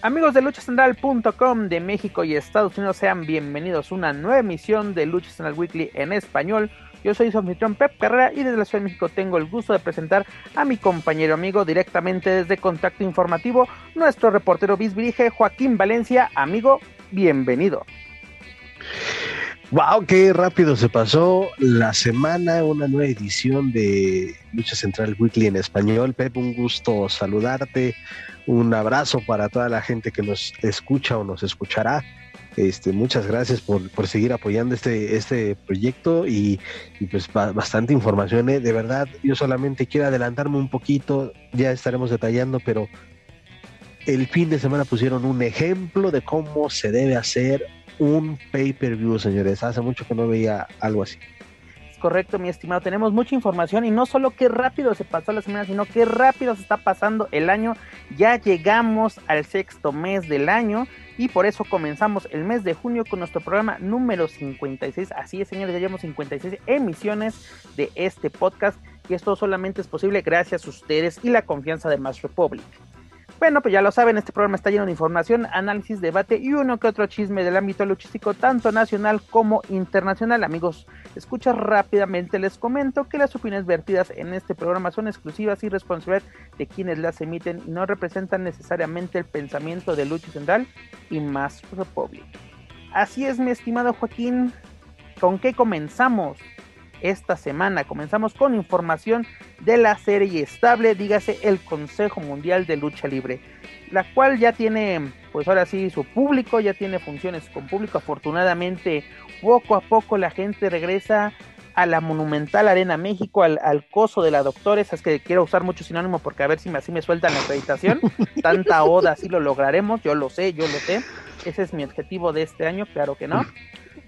Amigos de luchacentral.com de México y Estados Unidos, sean bienvenidos a una nueva emisión de Lucha Central Weekly en español. Yo soy su anfitrión Pep Carrera y desde la Ciudad de México tengo el gusto de presentar a mi compañero amigo directamente desde Contacto Informativo, nuestro reportero bisbirige Joaquín Valencia. Amigo, bienvenido. Wow, qué rápido se pasó la semana, una nueva edición de Lucha Central Weekly en español. Pep, un gusto saludarte, un abrazo para toda la gente que nos escucha o nos escuchará. Este, muchas gracias por, por seguir apoyando este, este proyecto y, pues ba- bastante información. ¿eh? De verdad, yo solamente quiero adelantarme un poquito, ya estaremos detallando, pero el fin de semana pusieron un ejemplo de cómo se debe hacer un pay-per-view, señores. Hace mucho que no veía algo así. Correcto, mi estimado. Tenemos mucha información y no solo qué rápido se pasó la semana, sino qué rápido se está pasando el año. Ya llegamos al sexto mes del año y por eso comenzamos el mes de junio con nuestro programa número 56. Así es, señores, ya llevamos 56 emisiones de este podcast y esto solamente es posible gracias a ustedes y la confianza de Mass Republic. Bueno, pues ya lo saben, este programa está lleno de información, análisis, debate y uno que otro chisme del ámbito luchístico, tanto nacional como internacional. Amigos, escucha rápidamente, les comento que las opiniones vertidas en este programa son exclusivas y responsabilidad de quienes las emiten y no representan necesariamente el pensamiento de Lucha Central y más Republic. Así es, mi estimado Joaquín, ¿con qué comenzamos? Esta semana. Comenzamos con información de la serie estable, dígase el Consejo Mundial de Lucha Libre, la cual ya tiene, pues ahora sí, su público, ya tiene funciones con público. Afortunadamente, poco a poco la gente regresa a la Monumental Arena México, al, al coso de la Doctores, es que quiero usar mucho sinónimo porque a ver si me, así me sueltan la acreditación. Tanta oda, así lo lograremos, yo lo sé, yo lo sé. Ese es mi objetivo de este año, claro que no.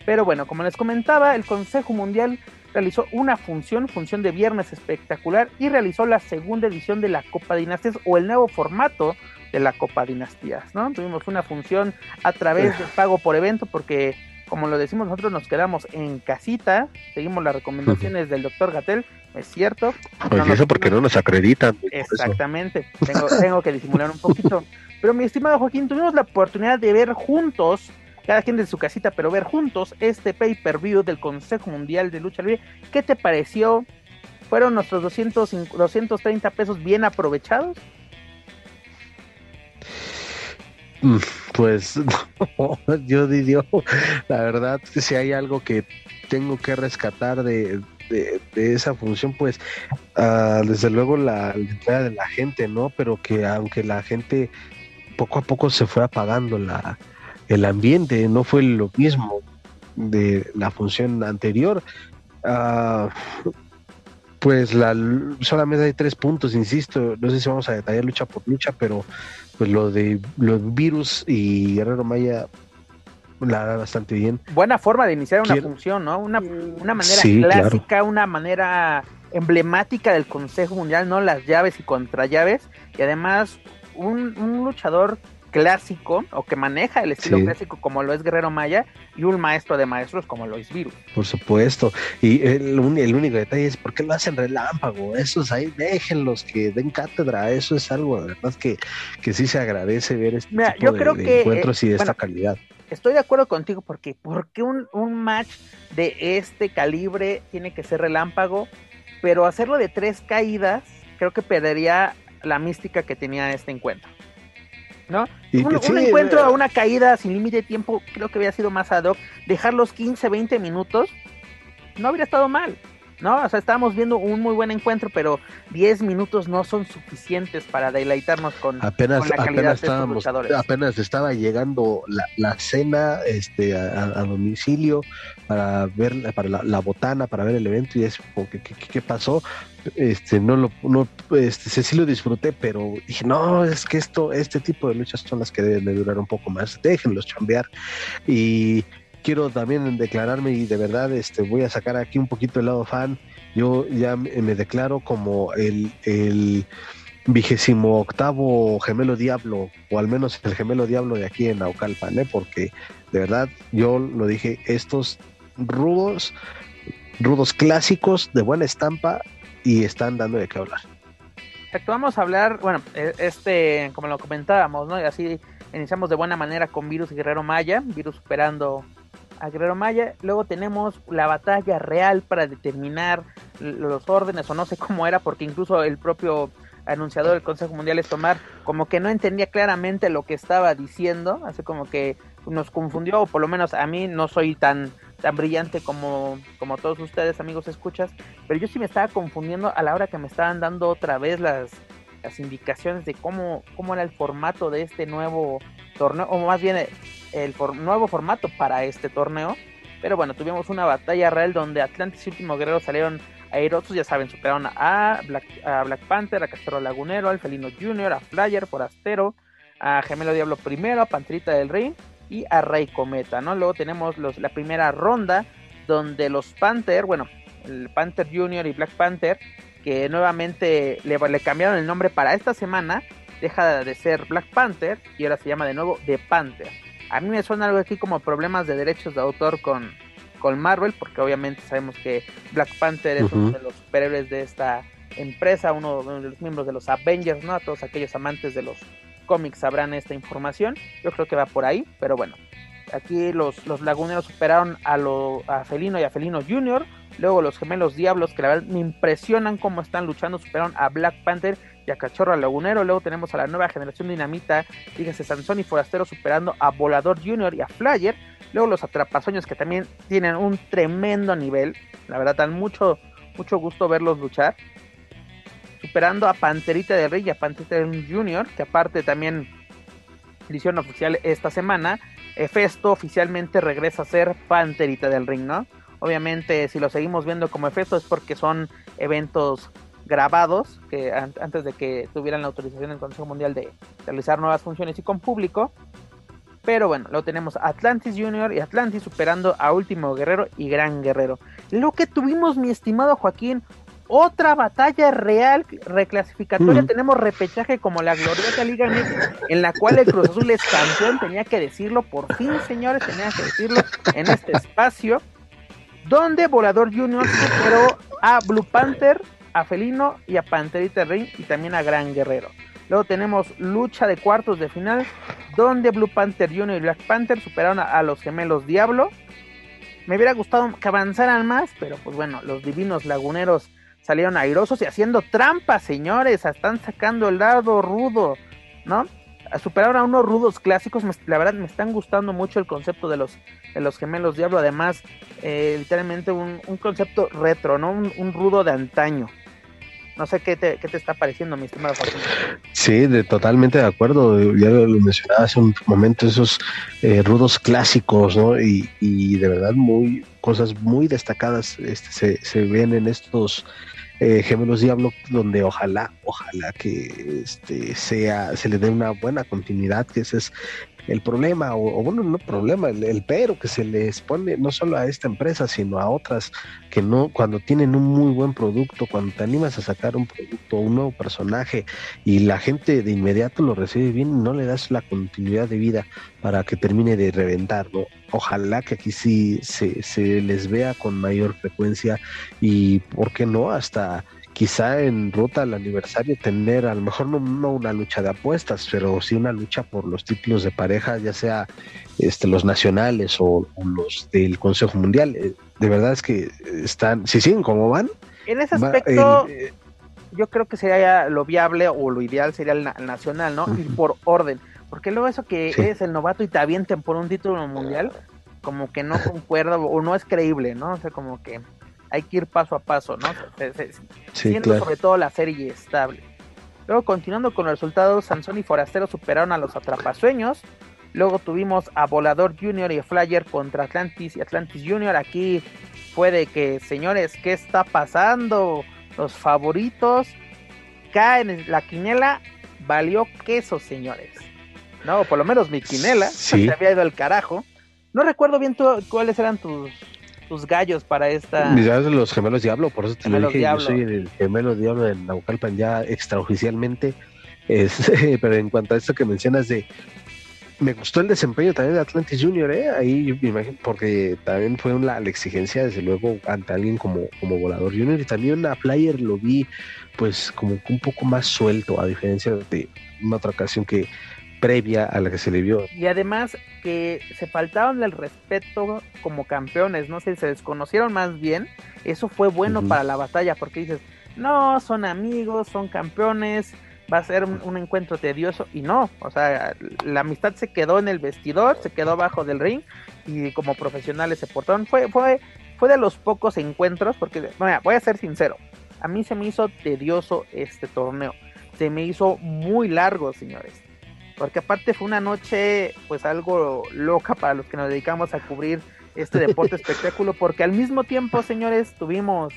Pero bueno, como les comentaba, el Consejo Mundial realizó una función, función de viernes espectacular, y realizó la segunda edición de la Copa Dinastías o el nuevo formato de la Copa Dinastías, ¿no? Tuvimos una función a través del pago por evento porque, como lo decimos nosotros, nos quedamos en casita, seguimos las recomendaciones del doctor Gatel, es cierto. No nos- eso porque no nos acreditan. Exactamente, tengo, tengo que disimular un poquito. Pero mi estimado Joaquín, tuvimos la oportunidad de ver juntos, cada quien de su casita, pero ver juntos este pay-per-view del Consejo Mundial de Lucha Libre. ¿Qué te pareció? ¿Fueron nuestros 200, 230 pesos bien aprovechados? Mm, Pues no, yo diría, la verdad, si hay algo que tengo que rescatar de, de, de esa función, pues ah, desde luego la, la entrada de la gente, ¿no? Pero que aunque la gente poco a poco se fue apagando la, el ambiente, no fue lo mismo de la función anterior. Ah, pues la, solamente hay tres puntos, insisto, no sé si vamos a detallar lucha por lucha, pero pues lo de los virus y Guerrero Maya la da bastante bien. Buena forma de iniciar una Quiero- función, ¿no? Una, una manera Sí, claro. clásica, una manera emblemática del Consejo Mundial, ¿no? Las llaves y contrallaves. Y además, un, un luchador clásico, o que maneja el estilo Sí. clásico como lo es Guerrero Maya, y un maestro de maestros como lo es Virus. Por supuesto. Y el, único detalle es por qué lo hacen relámpago. Esos ahí déjenlos que den cátedra. Eso es algo, de verdad, que, que sí se agradece ver este Mira, tipo yo de, creo de que, encuentros y de eh, esta bueno, calidad. Estoy de acuerdo contigo porque ¿por qué un, un match de este calibre tiene que ser relámpago? Pero hacerlo de tres caídas creo que perdería la mística que tenía este encuentro. ¿No? Y un, sí, un encuentro eh, a una caída sin límite de tiempo, creo que había sido más ad hoc. Dejar los 15, 20 minutos no habría estado mal. ¿no? O sea, estábamos viendo un muy buen encuentro, pero 10 minutos no son suficientes para deleitarnos con, apenas, la calidad apenas de luchadores. Apenas estaba llegando la, la cena este, a, a, domicilio para ver para la, la, botana, para ver el evento y es ¿qué, qué, qué pasó? Este, no lo, no, este, sí lo disfruté, pero dije, no, es que esto, este tipo de luchas son las que deben de durar un poco más, déjenlos chambear y quiero también declararme y de verdad este, voy a sacar aquí un poquito el lado fan. Yo ya me declaro como el, el vigésimo octavo gemelo diablo, o al menos el gemelo diablo de aquí en Naucalpan, ¿eh? porque de verdad yo lo dije, estos rudos, rudos clásicos de buena estampa y están dando de qué hablar. Exacto, vamos a hablar, bueno, este, como lo comentábamos, ¿no? Y así iniciamos de buena manera con Virus Guerrero Maya, Virus superando a Guerrero Maya. Luego tenemos la batalla real para determinar los órdenes, o no sé cómo era, porque incluso el propio anunciador del Consejo Mundial es tomar como que no entendía claramente lo que estaba diciendo, así como que nos confundió, o por lo menos a mí no soy tan tan brillante como, como todos ustedes, amigos escuchas, pero yo sí me estaba confundiendo a la hora que me estaban dando otra vez las, las indicaciones de cómo, cómo era el formato de este nuevo torneo, o más bien el for nuevo formato para este torneo. Pero bueno, tuvimos una batalla real donde Atlantis y Último Guerrero salieron airosos, ya saben, superaron a Black, a Black Panther, a Castro Lagunero, al Felino Junior, a Flyer, Forastero, a Gemelo Diablo primero, a Pantrita del Rey y a Rey Cometa, ¿no? Luego tenemos los, la primera ronda donde los Panther, bueno, el Panther Junior y Black Panther, que nuevamente le, le cambiaron el nombre para esta semana, deja de ser Black Panther y ahora se llama de nuevo The Panther. A mí me suena algo aquí como problemas de derechos de autor con, con Marvel, porque obviamente sabemos que Black Panther es uh -huh. uno de los superhéroes de esta empresa, uno de los miembros de los Avengers, ¿no? A todos aquellos amantes de los cómics sabrán esta información. Yo creo que va por ahí, pero bueno. Aquí los, los laguneros superaron a, lo, a Felino y a Felino Jr. Luego los gemelos Diablos, que la verdad me impresionan cómo están luchando, superaron a Black Panther y a Cachorro Lagunero. Luego tenemos a la nueva generación Dinamita, dígase Sansón y Forastero superando a Volador Jr. y a Flyer. Luego los Atrapasoños que también tienen un tremendo nivel. La verdad, dan mucho, mucho gusto verlos luchar. Superando a Panterita del Rey y a Panterita del Jr., que aparte también edición oficial esta semana. Efesto oficialmente regresa a ser Panterita del Ring, ¿no? Obviamente, si lo seguimos viendo como Efesto es porque son eventos grabados, que an antes de que tuvieran la autorización del Consejo Mundial de realizar nuevas funciones y con público. Pero bueno, lo tenemos Atlantis Junior y Atlantis superando a Último Guerrero y Gran Guerrero. Lo que tuvimos, mi estimado Joaquín, otra batalla real reclasificatoria. Mm. Tenemos repechaje como la gloriosa Liga MX, en la cual el Cruz Azul es campeón. Tenía que decirlo, por fin, señores, tenía que decirlo en este espacio. Donde Volador Junior superó a Blue Panther, a Felino y a Panterita Ring y también a Gran Guerrero. Luego tenemos lucha de cuartos de final, donde Blue Panther Junior y Black Panther superaron a, a los gemelos Diablo. Me hubiera gustado que avanzaran más, pero pues bueno, los divinos laguneros salieron airosos y haciendo trampas, señores. Están sacando el lado rudo, ¿no? Superaron a unos rudos clásicos. La verdad, me están gustando mucho el concepto de los, de los gemelos Diablo. Además, eh, literalmente un, un, concepto retro, ¿no? Un, rudo de antaño. No sé qué te, qué te está pareciendo, mi estimado. Sí, de, totalmente de acuerdo. Ya lo mencionaba hace un momento, esos eh, rudos clásicos, ¿no? Y, y, de verdad, muy cosas muy destacadas este, se, se ven en estos eh, Gemelos Diablo, donde ojalá, ojalá que este sea, se le dé una buena continuidad, que ese es el problema, o, bueno, no problema, el, el, pero que se les pone no solo a esta empresa, sino a otras que no, cuando tienen un muy buen producto, cuando te animas a sacar un producto, un nuevo personaje, y la gente de inmediato lo recibe bien no le das la continuidad de vida para que termine de reventar, ¿no? Ojalá que aquí sí se, se les vea con mayor frecuencia y, ¿por qué no? Hasta quizá en ruta al aniversario tener a lo mejor no, no, una lucha de apuestas, pero sí una lucha por los títulos de pareja, ya sea este, los nacionales o, o los del Consejo Mundial. De verdad es que están, si siguen como van. En ese aspecto, va, eh, yo creo que sería lo viable o lo ideal sería el, el nacional, ¿no? Uh -huh. Y por orden. Porque luego eso que sí. es el novato y te avienten por un título mundial, como que no concuerda o no es creíble, ¿no? O sea, como que hay que ir paso a paso, ¿no? siendo sobre todo la serie estable. Luego, continuando con los resultados, Sansón y Forastero superaron a los Atrapasueños. Luego tuvimos a Volador Junior y Flyer contra Atlantis y Atlantis Junior. Aquí fue de que, señores, ¿qué está pasando? Los favoritos caen en la quinela. Valió queso, señores. No, por lo menos mi quinela se había ido al carajo. No recuerdo bien cuáles eran tus, tus gallos para esta. Mis gallos de los gemelos Diablo, por eso te lo dije. Yo soy el gemelo Diablo del Naucalpan ya extraoficialmente. Es, pero en cuanto a esto que mencionas de. Me gustó el desempeño también de Atlantis Junior, ¿eh? Ahí me imagino, porque también fue una, la exigencia, desde luego, ante alguien como, como Volador Junior. Y también a Flyer lo vi, pues, como un poco más suelto, a diferencia de una otra ocasión que previa a la que se le vio. Y además que se faltaron el respeto como campeones, no sé, se desconocieron más bien, eso fue bueno para la batalla, porque dices, no, son amigos, son campeones, va a ser un, encuentro tedioso, y no, o sea, la amistad se quedó en el vestidor, se quedó abajo del ring, y como profesionales se portaron, fue, fue, fue de los pocos encuentros, porque, bueno, voy a ser sincero, a mí se me hizo tedioso este torneo, se me hizo muy largo, señores porque aparte fue una noche pues algo loca para los que nos dedicamos a cubrir este deporte espectáculo, porque al mismo tiempo, señores, tuvimos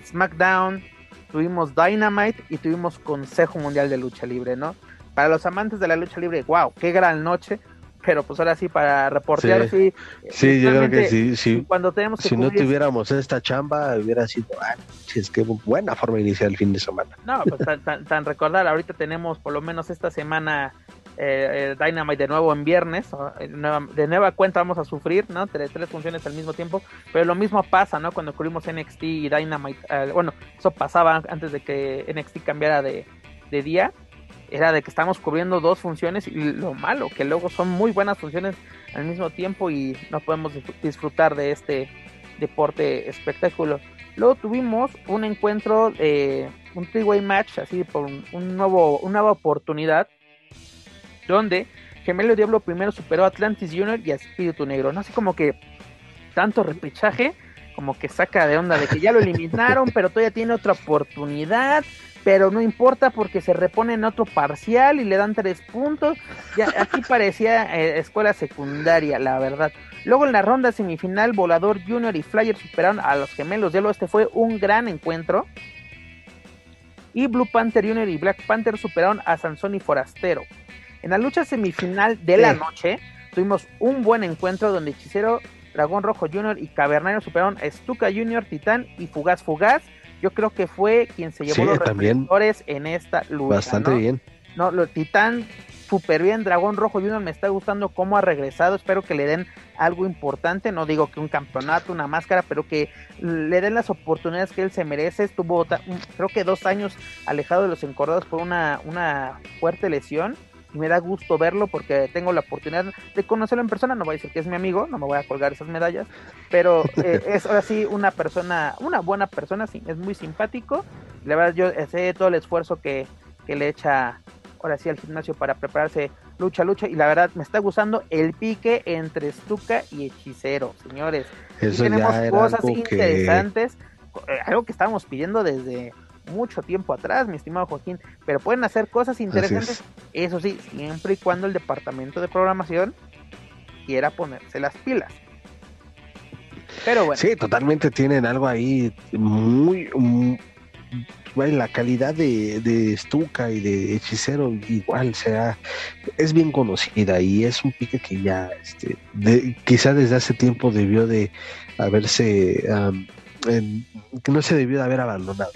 SmackDown, tuvimos Dynamite y tuvimos Consejo Mundial de Lucha Libre, ¿no? Para los amantes de la lucha libre, wow, qué gran noche, pero pues ahora sí para reportear sí, sí, yo creo que sí, sí. Cuando tenemos si no tuviéramos esta chamba hubiera sido ah, es que buena forma de iniciar el fin de semana. No, pues tan, tan recordar, ahorita tenemos por lo menos esta semana eh, eh, Dynamite de nuevo en viernes, de nueva cuenta vamos a sufrir, ¿no? Tres, tres, funciones al mismo tiempo, pero lo mismo pasa, ¿no? Cuando cubrimos NXT y Dynamite, eh, bueno, eso pasaba antes de que NXT cambiara de, día, era de que estamos cubriendo dos funciones y lo malo, que luego son muy buenas funciones al mismo tiempo y no podemos disfrutar de este deporte espectáculo. Luego tuvimos un encuentro, un three-way match, así por un, nuevo, una nueva oportunidad donde Gemelo Diablo primero superó a Atlantis Junior y a Espíritu Negro, ¿no? Así como que tanto repechaje, como que saca de onda de que ya lo eliminaron, pero todavía tiene otra oportunidad, pero no importa porque se repone en otro parcial y le dan tres puntos. Ya aquí parecía eh, escuela secundaria, la verdad. Luego en la ronda semifinal, Volador Junior y Flyer superaron a los gemelos Diablo. Este fue un gran encuentro. Y Blue Panther Junior y Black Panther superaron a Sansón y Forastero. En la lucha semifinal de la noche tuvimos un buen encuentro donde Hechicero, Dragón Rojo Jr. y Cavernario superaron a Stuka Jr., Titán y Fugaz Fugaz. Yo creo que fue quien se llevó los reflectores en esta lucha. Bastante bien. No, lo Titán súper bien. Dragón Rojo Jr. me está gustando cómo ha regresado. Espero que le den algo importante. No digo que un campeonato, una máscara, pero que le den las oportunidades que él se merece. Estuvo, creo que dos años alejado de los encordados por una, una fuerte lesión me da gusto verlo porque tengo la oportunidad de conocerlo en persona, no voy a decir que es mi amigo, no me voy a colgar esas medallas, pero eh, es ahora sí una persona, una buena persona, sí, es muy simpático, la verdad yo sé todo el esfuerzo que, le echa ahora sí al gimnasio para prepararse lucha, lucha, y la verdad me está gustando el pique entre Stuka y Hechicero, señores. tenemos cosas interesantes, eh, algo que estábamos pidiendo desde mucho tiempo atrás, mi estimado Joaquín, pero pueden hacer cosas interesantes, eso sí, siempre y cuando el departamento de programación quiera ponerse las pilas. Pero bueno. Sí, totalmente tienen algo ahí muy... la calidad de, de Stuka y de Hechicero igual sea es bien conocida y es un pique que ya este, quizá desde hace tiempo debió de haberse que no se debió de haber abandonado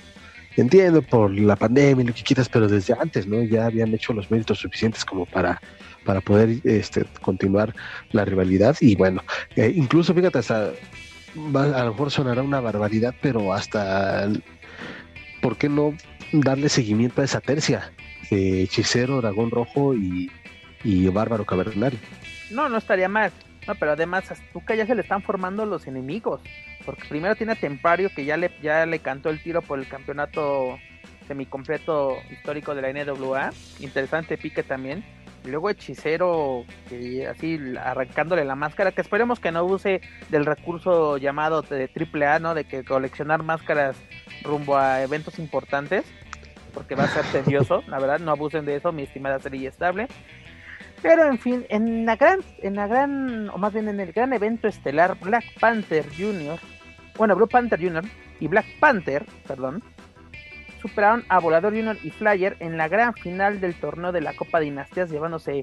Entiendo por la pandemia y lo que quieras, pero desde antes, ¿no? Ya habían hecho los méritos suficientes como para, para poder este, continuar la rivalidad. Y bueno, eh, incluso fíjate, hasta a lo mejor sonará una barbaridad, pero hasta, ¿por qué no darle seguimiento a esa tercia? de Hechicero, Dragón Rojo y, y Bárbaro Cavernario. No, no estaría mal. No, pero además a Stuka ya se le están formando los enemigos. Porque primero tiene a Tempario que ya le, ya le cantó el tiro por el campeonato semicompleto histórico de la NWA. Interesante pique también. Y luego Hechicero, que así arrancándole la máscara, que esperemos que no use del recurso llamado de triple A, ¿no? De que coleccionar máscaras rumbo a eventos importantes, porque va a ser tedioso, la verdad, no abusen de eso, mi estimada serie estable. Pero en fin, en la gran, en la gran, o más bien en el gran evento estelar, Black Panther Jr., bueno, Blue Panther Jr. y Black Panther, perdón, superaron a Volador Junior y Flyer en la gran final del torneo de la Copa Dinastías, llevándose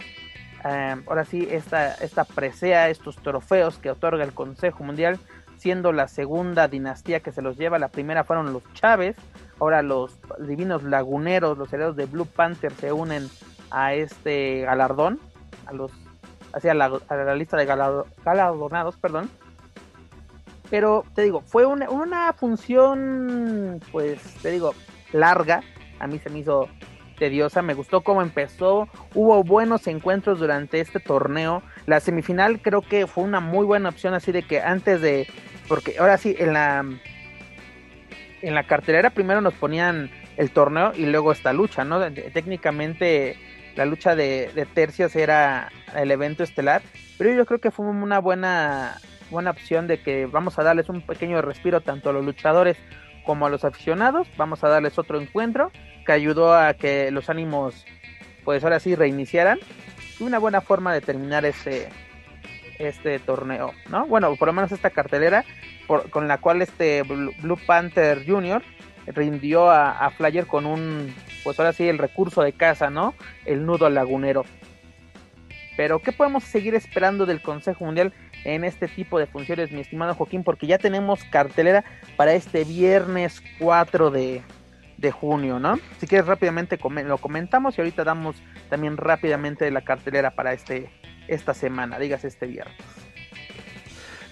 eh, ahora sí esta, esta presea, estos trofeos que otorga el Consejo Mundial, siendo la segunda dinastía que se los lleva. La primera fueron los Chávez, ahora los divinos laguneros, los herederos de Blue Panther se unen a este galardón, a los hacia la, a la lista de galardonados, perdón. Pero te digo, fue una, una función, pues te digo, larga. A mí se me hizo tediosa. Me gustó cómo empezó. Hubo buenos encuentros durante este torneo. La semifinal creo que fue una muy buena opción. Así de que antes de. Porque ahora sí, en la. En la cartelera primero nos ponían el torneo y luego esta lucha, ¿no? Técnicamente la lucha de, de tercios era el evento estelar. Pero yo creo que fue una buena, buena opción de que vamos a darles un pequeño respiro tanto a los luchadores como a los aficionados. Vamos a darles otro encuentro que ayudó a que los ánimos, pues ahora sí, reiniciaran. Y una buena forma de terminar este, este torneo, ¿no? Bueno, por lo menos esta cartelera con la cual este Blue Panther Jr. rindió a, a, Flyer con un, pues ahora sí, el recurso de casa, ¿no? El nudo lagunero. Pero, ¿qué podemos seguir esperando del Consejo Mundial? en este tipo de funciones, mi estimado Joaquín, porque ya tenemos cartelera para este viernes 4 de, de junio, ¿no? Si quieres rápidamente lo comentamos y ahorita damos también rápidamente la cartelera para este esta semana, digas este viernes.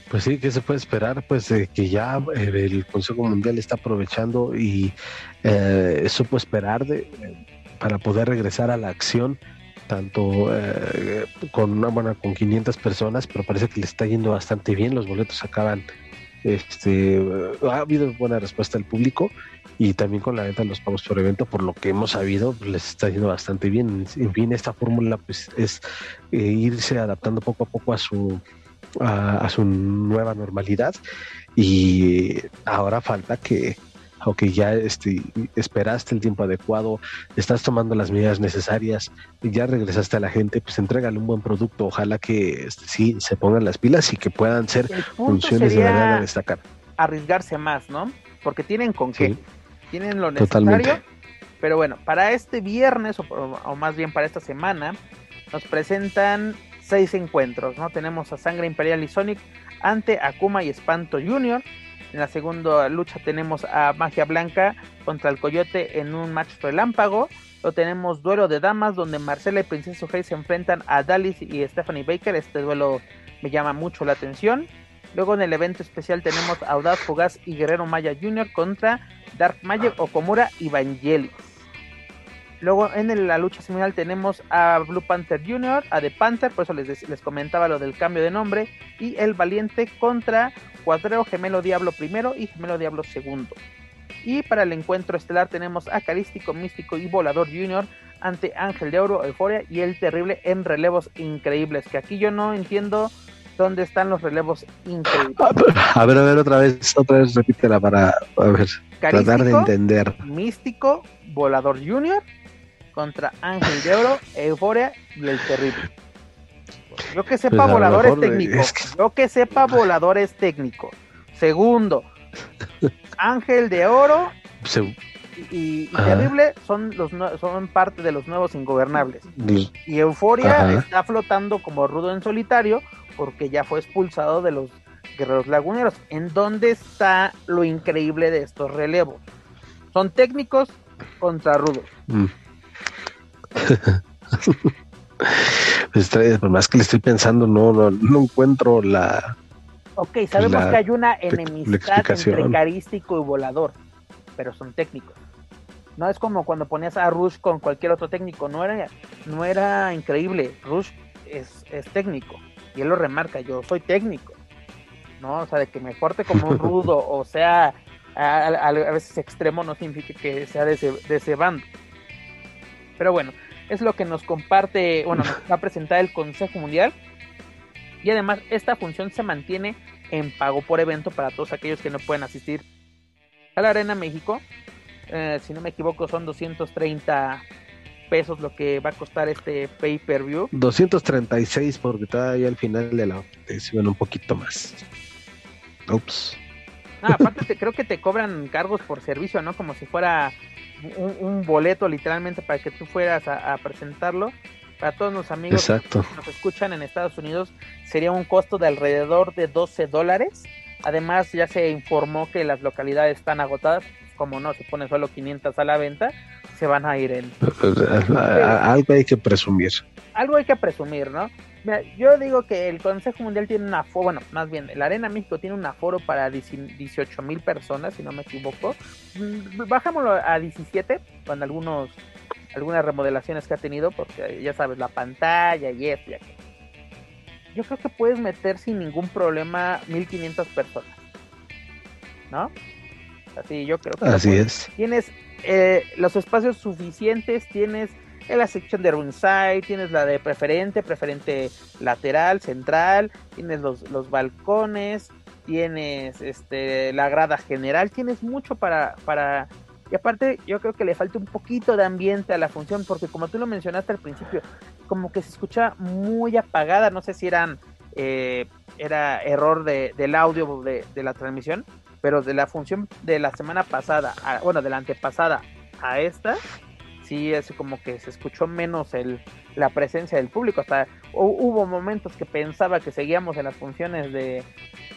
Pues sí, ¿qué se puede esperar? Pues eh, que ya eh, el Consejo Mundial está aprovechando y eh, supo esperar de, para poder regresar a la acción tanto eh, con una buena con 500 personas, pero parece que le está yendo bastante bien. Los boletos acaban, este, ha habido buena respuesta del público y también con la venta de los pagos por evento, por lo que hemos sabido, pues, les está yendo bastante bien. En fin, esta fórmula pues es eh, irse adaptando poco a poco a su a, a su nueva normalidad y ahora falta que o que ya este, esperaste el tiempo adecuado, estás tomando las medidas necesarias, y ya regresaste a la gente, pues entrégale un buen producto. Ojalá que este, sí se pongan las pilas y que puedan ser funciones de verdad a destacar. Arriesgarse más, ¿no? Porque tienen con qué, tienen lo necesario. Totalmente. Pero bueno, para este viernes, o, o más bien para esta semana, nos presentan seis encuentros, ¿no? Tenemos a Sangre Imperial y Sonic ante Akuma y Espanto Jr., en la segunda lucha tenemos a Magia Blanca contra el Coyote en un match relámpago. Lo tenemos duelo de damas donde Marcela y Princesa Hey se enfrentan a Dallas y Stephanie Baker. Este duelo me llama mucho la atención. Luego en el evento especial tenemos a Audaz Fugaz y Guerrero Maya Jr. contra Dark Magic Okomura y Vangelis. Luego en la lucha similar tenemos a Blue Panther Jr., a The Panther, por eso les, les comentaba lo del cambio de nombre, y El Valiente contra Cuadrero Gemelo Diablo primero y Gemelo Diablo segundo. Y para el encuentro estelar tenemos a Carístico, Místico y Volador Jr. ante Ángel de Oro, Euforia y el Terrible en relevos increíbles. Que aquí yo no entiendo dónde están los relevos increíbles. A ver, a ver, otra vez, otra vez repítela para a ver, tratar de entender. Místico, Volador Jr. contra Ángel de Oro, Euforia y el Terrible. Yo que sepa pues volador es técnico. Es que... Yo que sepa volador es técnico. Segundo, Ángel de Oro Se... y, y Terrible son los son parte de los nuevos ingobernables. Y Euforia Ajá. está flotando como rudo en solitario porque ya fue expulsado de los guerreros laguneros. ¿En dónde está lo increíble de estos relevos? Son técnicos contra rudos. Mm. Pues, por más que le estoy pensando, no, no, no encuentro la. Ok, sabemos la, que hay una enemistad entre carístico y volador, pero son técnicos. No es como cuando ponías a Rush con cualquier otro técnico, no era, no era increíble. Rush es, es técnico y él lo remarca, yo soy técnico. ¿no? O sea, de que me porte como un rudo o sea a, a, a, veces extremo no significa que sea de ese, de ese bando. Pero bueno, Es lo que nos comparte, bueno, nos va a presentar el Consejo Mundial. Y además, esta función se mantiene en pago por evento para todos aquellos que no pueden asistir a la Arena México. Eh, si no me equivoco, son 230 pesos lo que va a costar este pay-per-view. 236 porque todavía al final de la suben un poquito más. Ups. Ah, aparte te, creo que te cobran cargos por servicio, ¿no? Como si fuera un, boleto literalmente para que tú fueras a, presentarlo. Para todos los amigos que nos escuchan en Estados Unidos sería un costo de alrededor de 12 dólares. Además ya se informó que las localidades están agotadas, como no, se pone solo 500 a la venta, se van a ir en... Algo hay que presumir. Algo hay que presumir, ¿no? Yo digo que el Consejo Mundial tiene un aforo, bueno, más bien, la Arena México tiene un aforo para 18 mil personas, si no me equivoco. Mm, bajámoslo a 17, con algunos algunas remodelaciones que ha tenido, porque ya sabes, la pantalla y esto y aquello. Yo creo que puedes meter sin ningún problema 1500 personas, ¿no? Así, yo creo que. Así es. Tienes eh, los espacios suficientes, tienes en la sección de ringside, tienes la de preferente, preferente lateral, central, tienes los, los balcones, tienes este la grada general, tienes mucho para, para y aparte yo creo que le falta un poquito de ambiente a la función, porque como tú lo mencionaste al principio, como que se escucha muy apagada, no sé si eran eh, era error de, del audio de, de la transmisión, pero de la función de la semana pasada, bueno, de la antepasada a esta, sí es como que se escuchó menos el, la presencia del público. Hasta hubo momentos que pensaba que seguíamos en las funciones de,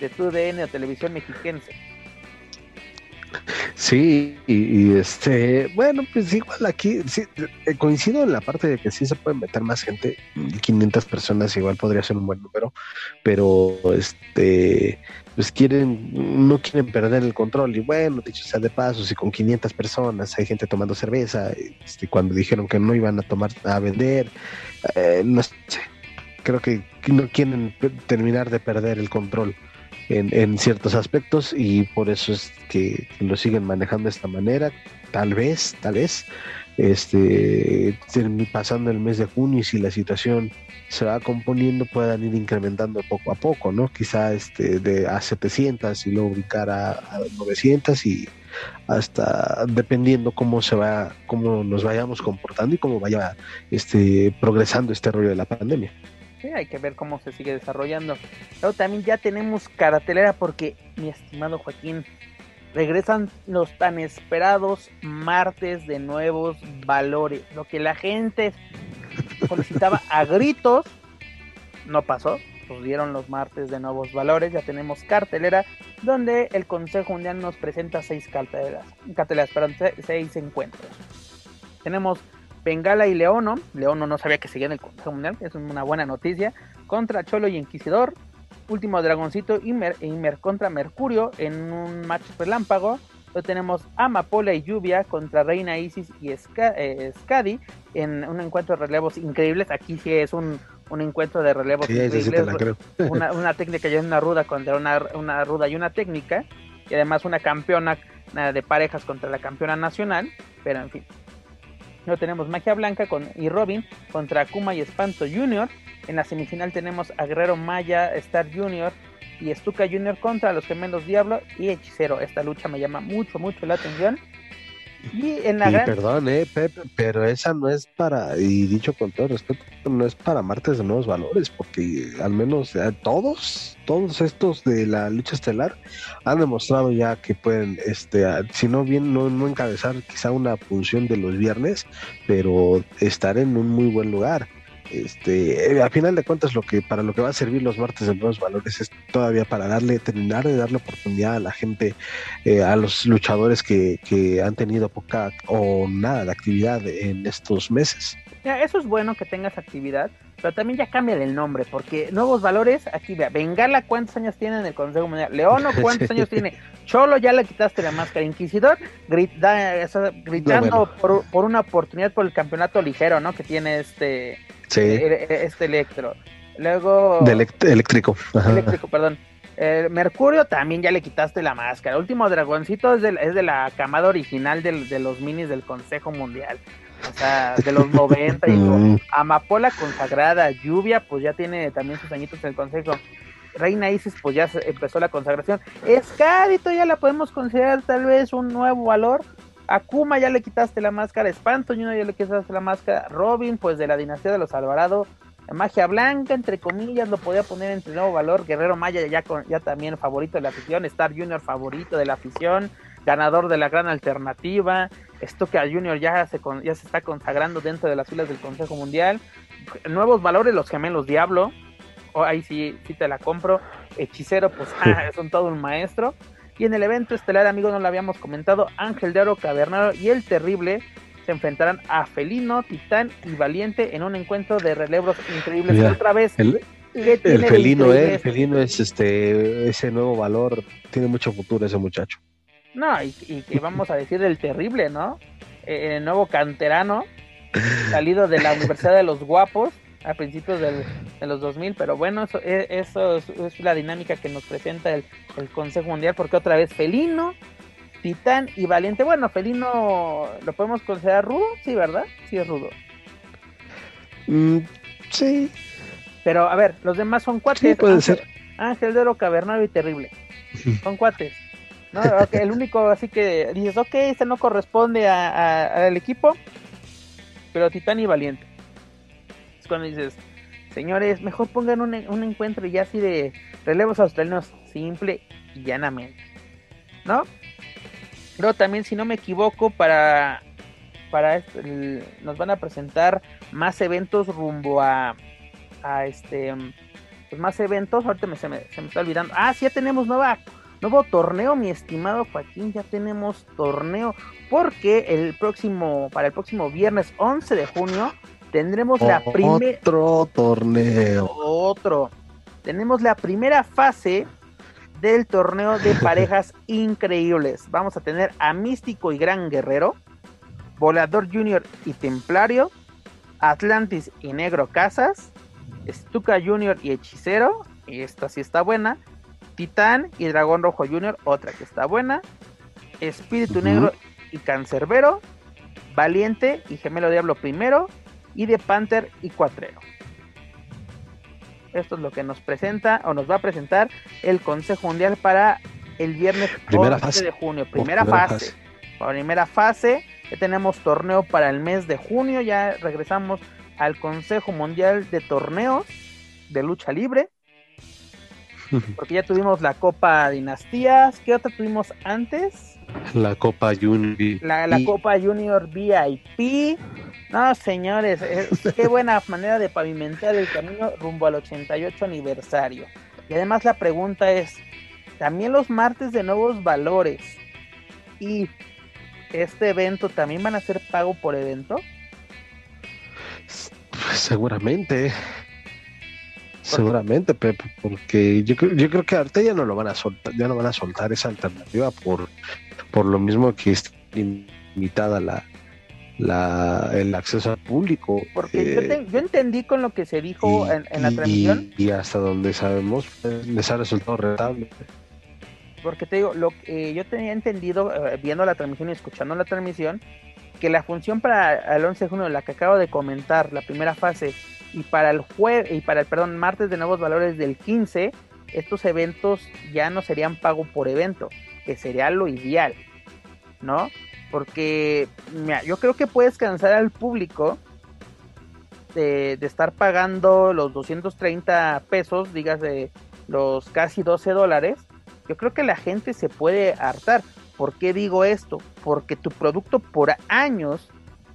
de TUDN o Televisión Mexiquense. Sí, y, este, bueno, pues igual aquí sí, eh, coincido en la parte de que sí se pueden meter más gente, 500 personas igual podría ser un buen número, pero este, pues quieren, no quieren perder el control. Y bueno, dicho sea de paso, si con 500 personas hay gente tomando cerveza, este, cuando dijeron que no iban a tomar, a vender, eh, no sé, creo que no quieren terminar de perder el control en, ciertos aspectos y por eso es que lo siguen manejando de esta manera. Tal vez, tal vez, este, pasando el mes de junio y si la situación se va componiendo puedan ir incrementando poco a poco, ¿no? Quizá este de a 700 y luego ubicar a, 900 y hasta dependiendo cómo se va, cómo nos vayamos comportando y cómo vaya este progresando este rollo de la pandemia. Sí, hay que ver cómo se sigue desarrollando. Pero también ya tenemos cartelera porque, mi estimado Joaquín, regresan los tan esperados martes de nuevos valores. Lo que la gente solicitaba a gritos, no pasó. Nos dieron los martes de nuevos valores. Ya tenemos cartelera donde el Consejo Mundial nos presenta seis carteleras, carteleras perdón, seis encuentros. Tenemos Bengala y Leono. Leono no sabía que seguía en el Consejo Mundial, es una buena noticia. Contra Cholo y Inquisidor. Último Dragoncito Imer, Imer contra Mercurio en un match relámpago. Luego tenemos Amapola y Lluvia contra Reina Isis y eh, Skadi en un encuentro de relevos increíbles. Aquí sí es un, encuentro de relevos increíbles. una, técnica y una ruda contra una, una ruda y una técnica. Y además una campeona de parejas contra la campeona nacional. Pero en fin. Luego tenemos Magia Blanca con, y Robin contra Akuma y Espanto Junior. En la semifinal tenemos a Guerrero Maya, Star Junior y Stuka Junior contra los gemelos Diablo y Hechicero. Esta lucha me llama mucho, mucho la atención. Y en la perdón, eh, Pepe, pero esa no es para, y dicho con todo respeto, no es para martes de nuevos valores, porque al menos eh, todos, todos estos de la lucha estelar han demostrado ya que pueden, este, si no bien no, no encabezar quizá una función de los viernes, pero estar en un muy buen lugar este, eh, a final de cuentas lo que para lo que va a servir los martes de nuevos valores es todavía para darle, terminar de darle oportunidad a la gente, eh, a los luchadores que, que, han tenido poca o nada de actividad en estos meses. Eso es bueno que tengas actividad, pero también ya cambia el nombre, porque nuevos valores, aquí vea, Bengala cuántos años tiene en el Consejo Mundial, Leono cuántos años tiene, Cholo ya le quitaste la máscara, Inquisidor gritando por, por una oportunidad por el campeonato ligero, ¿no? Que tiene este Sí. E, e, este Electro. Luego. De eléctrico. Eléctrico, perdón. Mercurio también ya le quitaste la máscara. El último dragoncito es de, es de la camada original de los minis del Consejo Mundial. O sea, de los 90 y mm. Amapola consagrada, Lluvia, pues ya tiene también sus añitos en el consejo. Reina Isis, pues ya empezó la consagración. Escadito ya la podemos considerar tal vez un nuevo valor. Akuma ya le quitaste la máscara, Espanto ya le quitaste la máscara, Robin, pues de la dinastía de los Alvarado, magia blanca, entre comillas, lo podía poner entre nuevo valor, Guerrero Maya ya, ya también favorito de la afición, Star Junior favorito de la afición, ganador de la gran alternativa, Stoker Junior ya se, ya se está consagrando dentro de las filas del Consejo Mundial, nuevos valores, los gemelos Diablo, oh, ahí sí, sí te la compro, Hechicero, pues ah, son todo un maestro, y en el evento estelar, amigo, no lo habíamos comentado, Ángel de Oro Cavernaro y el Terrible se enfrentarán a Felino, Titán y Valiente en un encuentro de relevos increíbles. Otra vez, el, felino, eh, el felino es este ese nuevo valor, tiene mucho futuro ese muchacho. No, y, que vamos a decir el terrible, ¿no? Eh, el nuevo canterano, salido de la Universidad de los Guapos, a principios del, de los 2000, pero bueno, eso, e, eso es, la dinámica que nos presenta el, Consejo Mundial, porque otra vez Felino, Titán y Valiente, bueno, Felino lo podemos considerar rudo, sí, ¿verdad? Sí es rudo. Mm, sí. Pero a ver, los demás son cuates. Sí, puede ser. Ángel de Oro, Cavernado y Terrible. Son cuates. ¿no? el único así que dices, ok, este no corresponde al equipo, pero Titán y Valiente cuando dices, señores, mejor pongan un, un encuentro ya así de relevos australianos simple y llanamente, ¿no? Pero también, si no me equivoco, para, para esto, nos van a presentar más eventos rumbo a, a este, pues más eventos. Ahorita se, me, se me está olvidando. Ah, sí, ya tenemos nueva, nuevo torneo, mi estimado Joaquín. Ya tenemos torneo. Porque el próximo, para el próximo viernes 11 de junio, tendremos la primera... Otro torneo. Otro. Tenemos la primera fase del torneo de parejas increíbles. Vamos a tener a Místico y Gran Guerrero, Volador Junior y Templario, Atlantis y Negro Casas, Stuka Junior y Hechicero, y esta sí está buena, Titán y Dragón Rojo Junior, otra que está buena, Espíritu Negro y Cancerbero, Valiente y Gemelo Diablo primero, y de Panther y Cuatrero. Esto es lo que nos presenta o nos va a presentar el Consejo Mundial para el viernes primera fase. de junio. Primera, fase. Primera fase. Ya tenemos torneo para el mes de junio. Ya regresamos al Consejo Mundial de Torneos de Lucha Libre. Porque ya tuvimos la Copa Dinastías. ¿Qué otra tuvimos antes? La Copa Junior. La, la Copa Junior VIP. No, señores, qué buena manera de pavimentar el camino rumbo al 88 aniversario. Y además la pregunta es, ¿también los martes de nuevos valores y este evento también van a ser pago por evento? Pues seguramente. Seguramente, Pepe, porque yo, yo creo que ahorita ya no lo van a soltar, ya no van a soltar esa alternativa por, por lo mismo que está limitada la, la, el acceso al público. Porque yo, entendí con lo que se dijo en, la transmisión. Y, hasta donde sabemos, pues, les ha resultado rentable. Porque te digo, lo que yo tenía entendido, eh, viendo la transmisión y escuchando la transmisión, que la función para el 11 de junio, la que acabo de comentar, la primera fase, y para el jueves, y para el, perdón, martes de nuevos valores del 15, estos eventos ya no serían pago por evento, que sería lo ideal, ¿no? Porque, mira, yo creo que puedes cansar al público de, estar pagando los 230 pesos, digas de los casi 12 dólares. Yo creo que la gente se puede hartar. ¿Por qué digo esto? Porque tu producto por años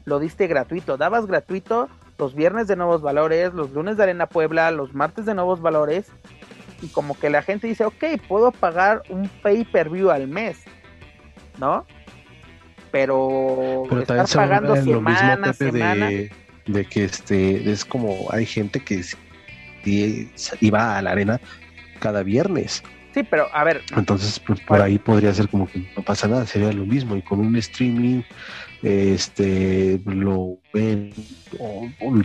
lo diste gratuito. Dabas gratuito los viernes de nuevos valores, los lunes de Arena Puebla, los martes de nuevos valores. Y como que la gente dice, ok, puedo pagar un pay per view al mes. ¿No? pero, pero estar pagando semana, semana. De, que este es como hay gente que iba a la arena cada viernes. Sí, pero a ver. Entonces, pues, por ahí podría ser como que no pasa nada, sería lo mismo. Y con un streaming, este, lo ven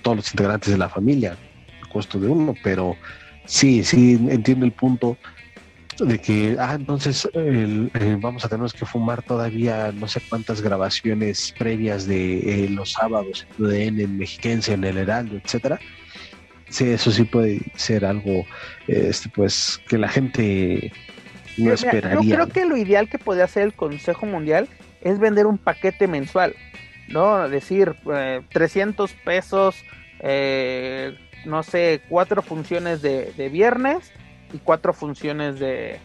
todos los integrantes de la familia, el costo de uno, pero sí, sí, entiendo el punto de que, ah, entonces eh, vamos a tener que fumar todavía no sé cuántas grabaciones previas de eh, los sábados en en Mexiquense, en el Heraldo, etcétera. Sí, eso sí puede ser algo, este, pues, que la gente no esperaría. Yo creo que lo ideal que puede hacer el Consejo Mundial es vender un paquete mensual, ¿no? Decir, 300 eh, pesos, no sé, cuatro funciones de, viernes y cuatro funciones de,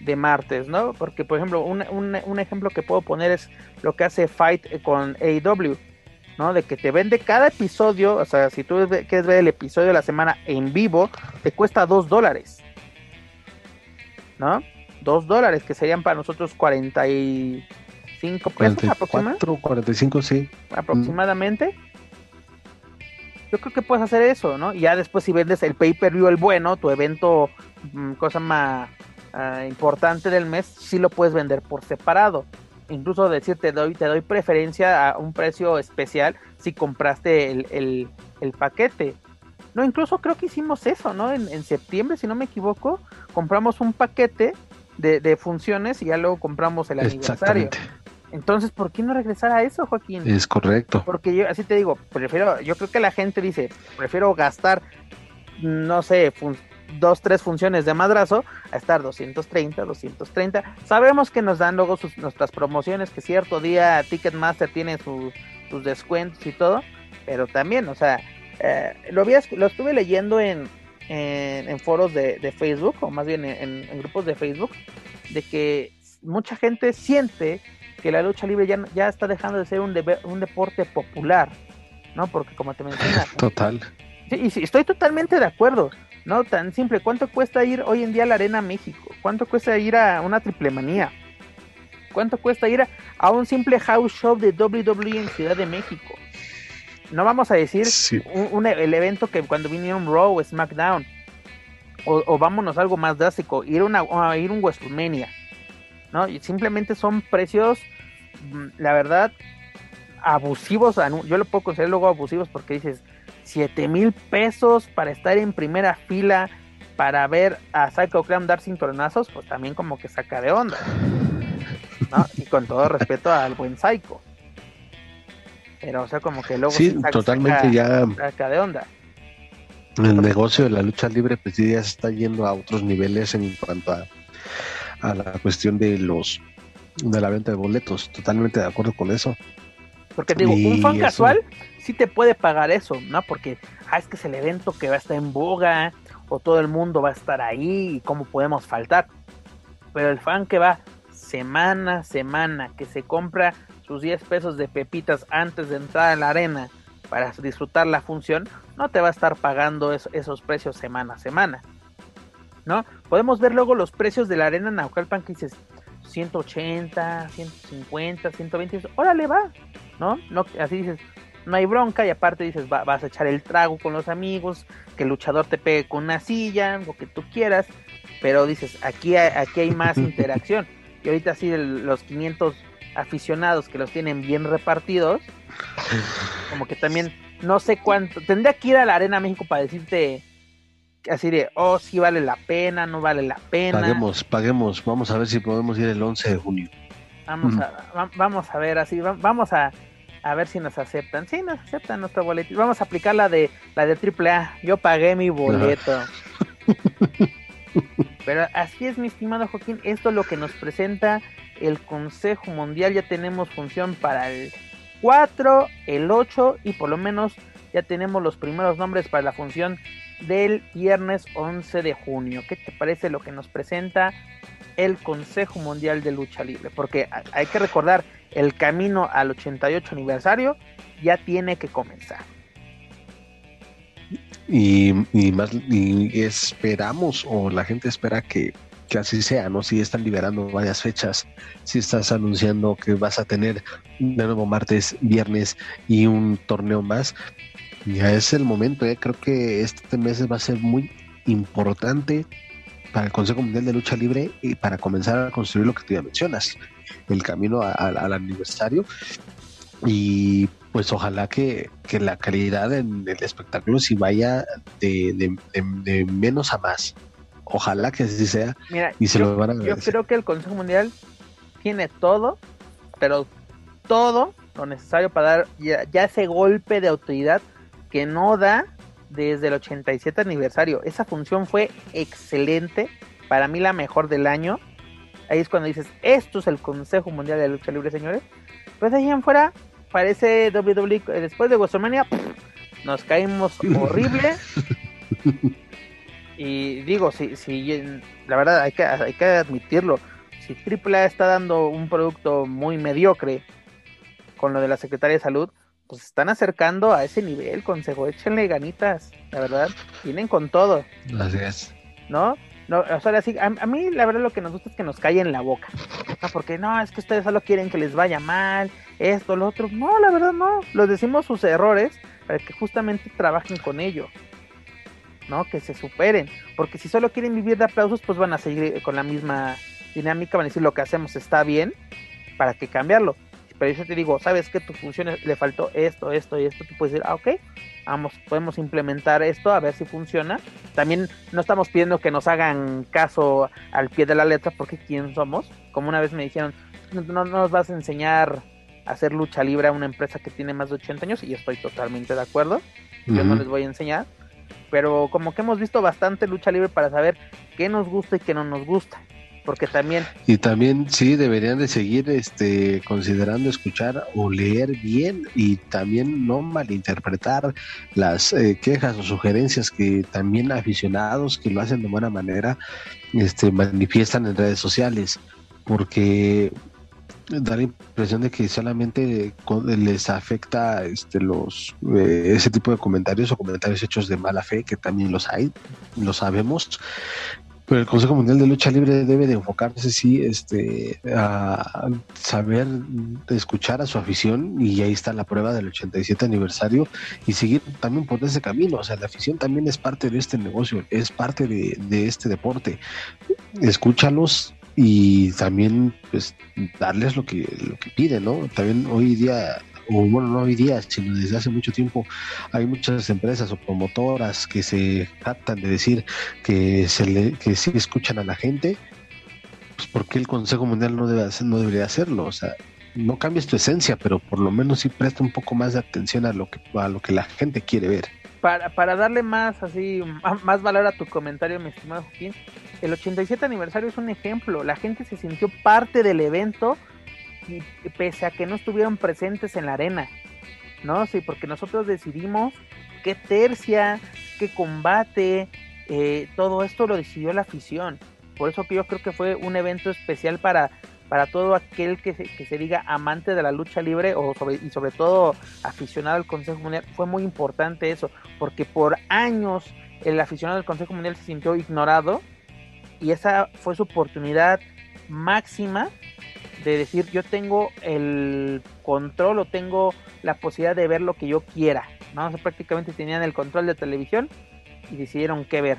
de martes, ¿no? Porque, por ejemplo, un, un, ejemplo que puedo poner es lo que hace Fight con AEW, ¿no? De que te vende cada episodio, o sea, si tú quieres ver el episodio de la semana en vivo, te cuesta dos dólares, ¿no? Dos dólares, que serían para nosotros 45 pesos aproximadamente. 45, sí. Aproximadamente. Yo creo que puedes hacer eso, ¿no? Y ya después si vendes el pay-per-view, el bueno, tu evento Mm, cosa más ah, importante del mes, si lo puedes vender por separado. Incluso decir, te doy, te doy preferencia a un precio especial si compraste el, el, paquete. No, incluso creo que hicimos eso, ¿no? En, septiembre, si no me equivoco, compramos un paquete de, de funciones y ya luego compramos el aniversario. Entonces, ¿por qué no regresar a eso, Joaquín? Es correcto. Porque yo, así te digo, prefiero, yo creo que la gente dice, prefiero gastar, no sé, dos, tres funciones de madrazo a estar 230, 230. Sabemos que nos dan luego sus, nuestras promociones, que cierto día Ticketmaster tiene sus descuentos y todo, pero también, o sea, eh, lo, vi, lo estuve leyendo en, en, foros de, Facebook, o más bien en, grupos de Facebook, de que mucha gente siente que la lucha libre ya, ya está dejando de ser un, un deporte popular, ¿no? Porque como te mencionas... Total. Sí, y sí, estoy totalmente de acuerdo. No, tan simple. ¿Cuánto cuesta ir hoy en día a la Arena México? ¿Cuánto cuesta ir a una triple manía? ¿Cuánto cuesta ir a, un simple house show de WWE en Ciudad de México? No vamos a decir un, el evento que cuando vinieron Raw o SmackDown. O, vámonos algo más drástico, ir, a ir un WrestleMania. ¿no? Y simplemente son precios, la verdad, abusivos. Yo lo puedo considerar luego abusivos porque dices, 7 mil pesos para estar en primera fila para ver a Psycho Clown dar cinturonazos, pues también como que saca de onda. ¿no? Y con todo respeto al buen Psycho. Pero, o sea, como que luego sí, totalmente ya saca de onda. El negocio de la lucha libre, pues ya se está yendo a otros niveles en cuanto a, a la cuestión de los de la venta de boletos. Totalmente de acuerdo con eso. Porque digo, un fan casual sí te puede pagar eso, ¿no? Porque, ah, es que es el evento que va a estar en boga, o todo el mundo va a estar ahí, y cómo podemos faltar. Pero el fan que va semana a semana, que se compra sus 10 pesos de pepitas antes de entrar a la arena para disfrutar la función, no te va a estar pagando esos precios semana a semana. ¿No? Podemos ver luego los precios de la arena Naucalpan que dices 180, 150, 120, órale va, ¿no? no así dices, no hay bronca y aparte dices, vas a echar el trago con los amigos, que el luchador te pegue con una silla, lo que tú quieras, pero dices, aquí hay, aquí hay más interacción. Y ahorita sí, los 500 aficionados que los tienen bien repartidos, como que también, no sé cuánto, tendría que ir a la Arena México para decirte así de, oh, sí vale la pena, no vale la pena. Paguemos, paguemos, vamos a ver si podemos ir el 11 de junio. Vamos, a, vamos a ver, así, vamos a a ver si nos aceptan. Sí, nos aceptan nuestro boleto. Vamos a aplicar la de la de AAA. Yo pagué mi boleto. Pero así es, mi estimado Joaquín. Esto es lo que nos presenta el Consejo Mundial. Ya tenemos función para el 4, el 8 y por lo menos ya tenemos los primeros nombres para la función del viernes 11 de junio. ¿Qué te parece lo que nos presenta el Consejo Mundial de Lucha Libre? Porque hay que recordar, el camino al 88 aniversario ya tiene que comenzar. Y, más y esperamos o la gente espera que, que, así sea, ¿no? Si están liberando varias fechas, si estás anunciando que vas a tener de nuevo martes, viernes y un torneo más, ya es el momento, creo que este mes va a ser muy importante para el Consejo Mundial de Lucha Libre y para comenzar a construir lo que tú ya mencionas, el camino al aniversario y pues ojalá que, la calidad en el espectáculo si vaya de, menos a más ojalá que así sea. Mira, y se yo, lo van a yo creo que el Consejo Mundial tiene todo, pero todo lo necesario para dar ya, ya ese golpe de autoridad que no da desde el 87 aniversario. Esa función fue excelente, para mí la mejor del año. Ahí es cuando dices, esto es el Consejo Mundial de Lucha Libre, señores. Pues ahí en fuera, parece WWE, eh, después de WrestleMania, nos caímos horrible. y digo, si, si, la verdad hay que, hay que admitirlo, si AAA está dando un producto muy mediocre con lo de la Secretaría de Salud, pues están acercando a ese nivel, consejo, échenle ganitas, la verdad, vienen con todo, Así es. ¿no? No, o sea, así, a, a mí la verdad lo que nos gusta es que nos callen la boca, ¿no? porque no, es que ustedes solo quieren que les vaya mal, esto, lo otro, no, la verdad no, les decimos sus errores para que justamente trabajen con ello. ¿no? Que se superen, porque si solo quieren vivir de aplausos, pues van a seguir con la misma dinámica, van a decir lo que hacemos está bien, para que cambiarlo. Pero yo te digo, sabes que tu función le faltó esto, esto y esto, tú puedes decir, ah, ok, vamos, podemos implementar esto a ver si funciona. También no estamos pidiendo que nos hagan caso al pie de la letra, porque quién somos. Como una vez me dijeron, no, no nos vas a enseñar a hacer lucha libre a una empresa que tiene más de 80 años, y yo estoy totalmente de acuerdo yo no les voy a enseñar. Pero como que hemos visto bastante lucha libre para saber qué nos gusta y qué no nos gusta. Porque también, Y también sí deberían de seguir este considerando escuchar o leer bien y también no malinterpretar las eh, quejas o sugerencias que también aficionados que lo hacen de buena manera este manifiestan en redes sociales porque da la impresión de que solamente les afecta este los eh, ese tipo de comentarios o comentarios hechos de mala fe que también los hay lo sabemos pero el Consejo Mundial de Lucha Libre debe de enfocarse, sí, este, a saber escuchar a su afición y ahí está la prueba del 87 aniversario y seguir también por ese camino. O sea, la afición también es parte de este negocio, es parte de, este deporte. Escúchalos y también pues darles lo que, lo que piden, ¿no? También hoy día o bueno, no hoy día, sino desde hace mucho tiempo, hay muchas empresas o promotoras que se tratan de decir que se que sí escuchan a la gente, pues ¿por qué el Consejo Mundial no debe no debería hacerlo? O sea, no cambies tu esencia, pero por lo menos sí presta un poco más de atención a lo que a lo que la gente quiere ver. para, para darle más así, más valor a tu comentario, mi estimado Joaquín, el 87 aniversario es un ejemplo. La gente se sintió parte del evento pese a que no estuvieron presentes en la arena, ¿no? Sí, porque nosotros decidimos qué tercia, qué combate, eh, todo esto lo decidió la afición. Por eso que yo creo que fue un evento especial para, para todo aquel que se, que se diga amante de la lucha libre o y sobre todo aficionado al Consejo Mundial. Fue muy importante eso, porque por años el aficionado del Consejo Mundial se sintió ignorado y esa fue su oportunidad máxima de decir yo tengo el control o tengo la posibilidad de ver lo que yo quiera. ¿no? Prácticamente tenían el control de televisión y decidieron qué ver.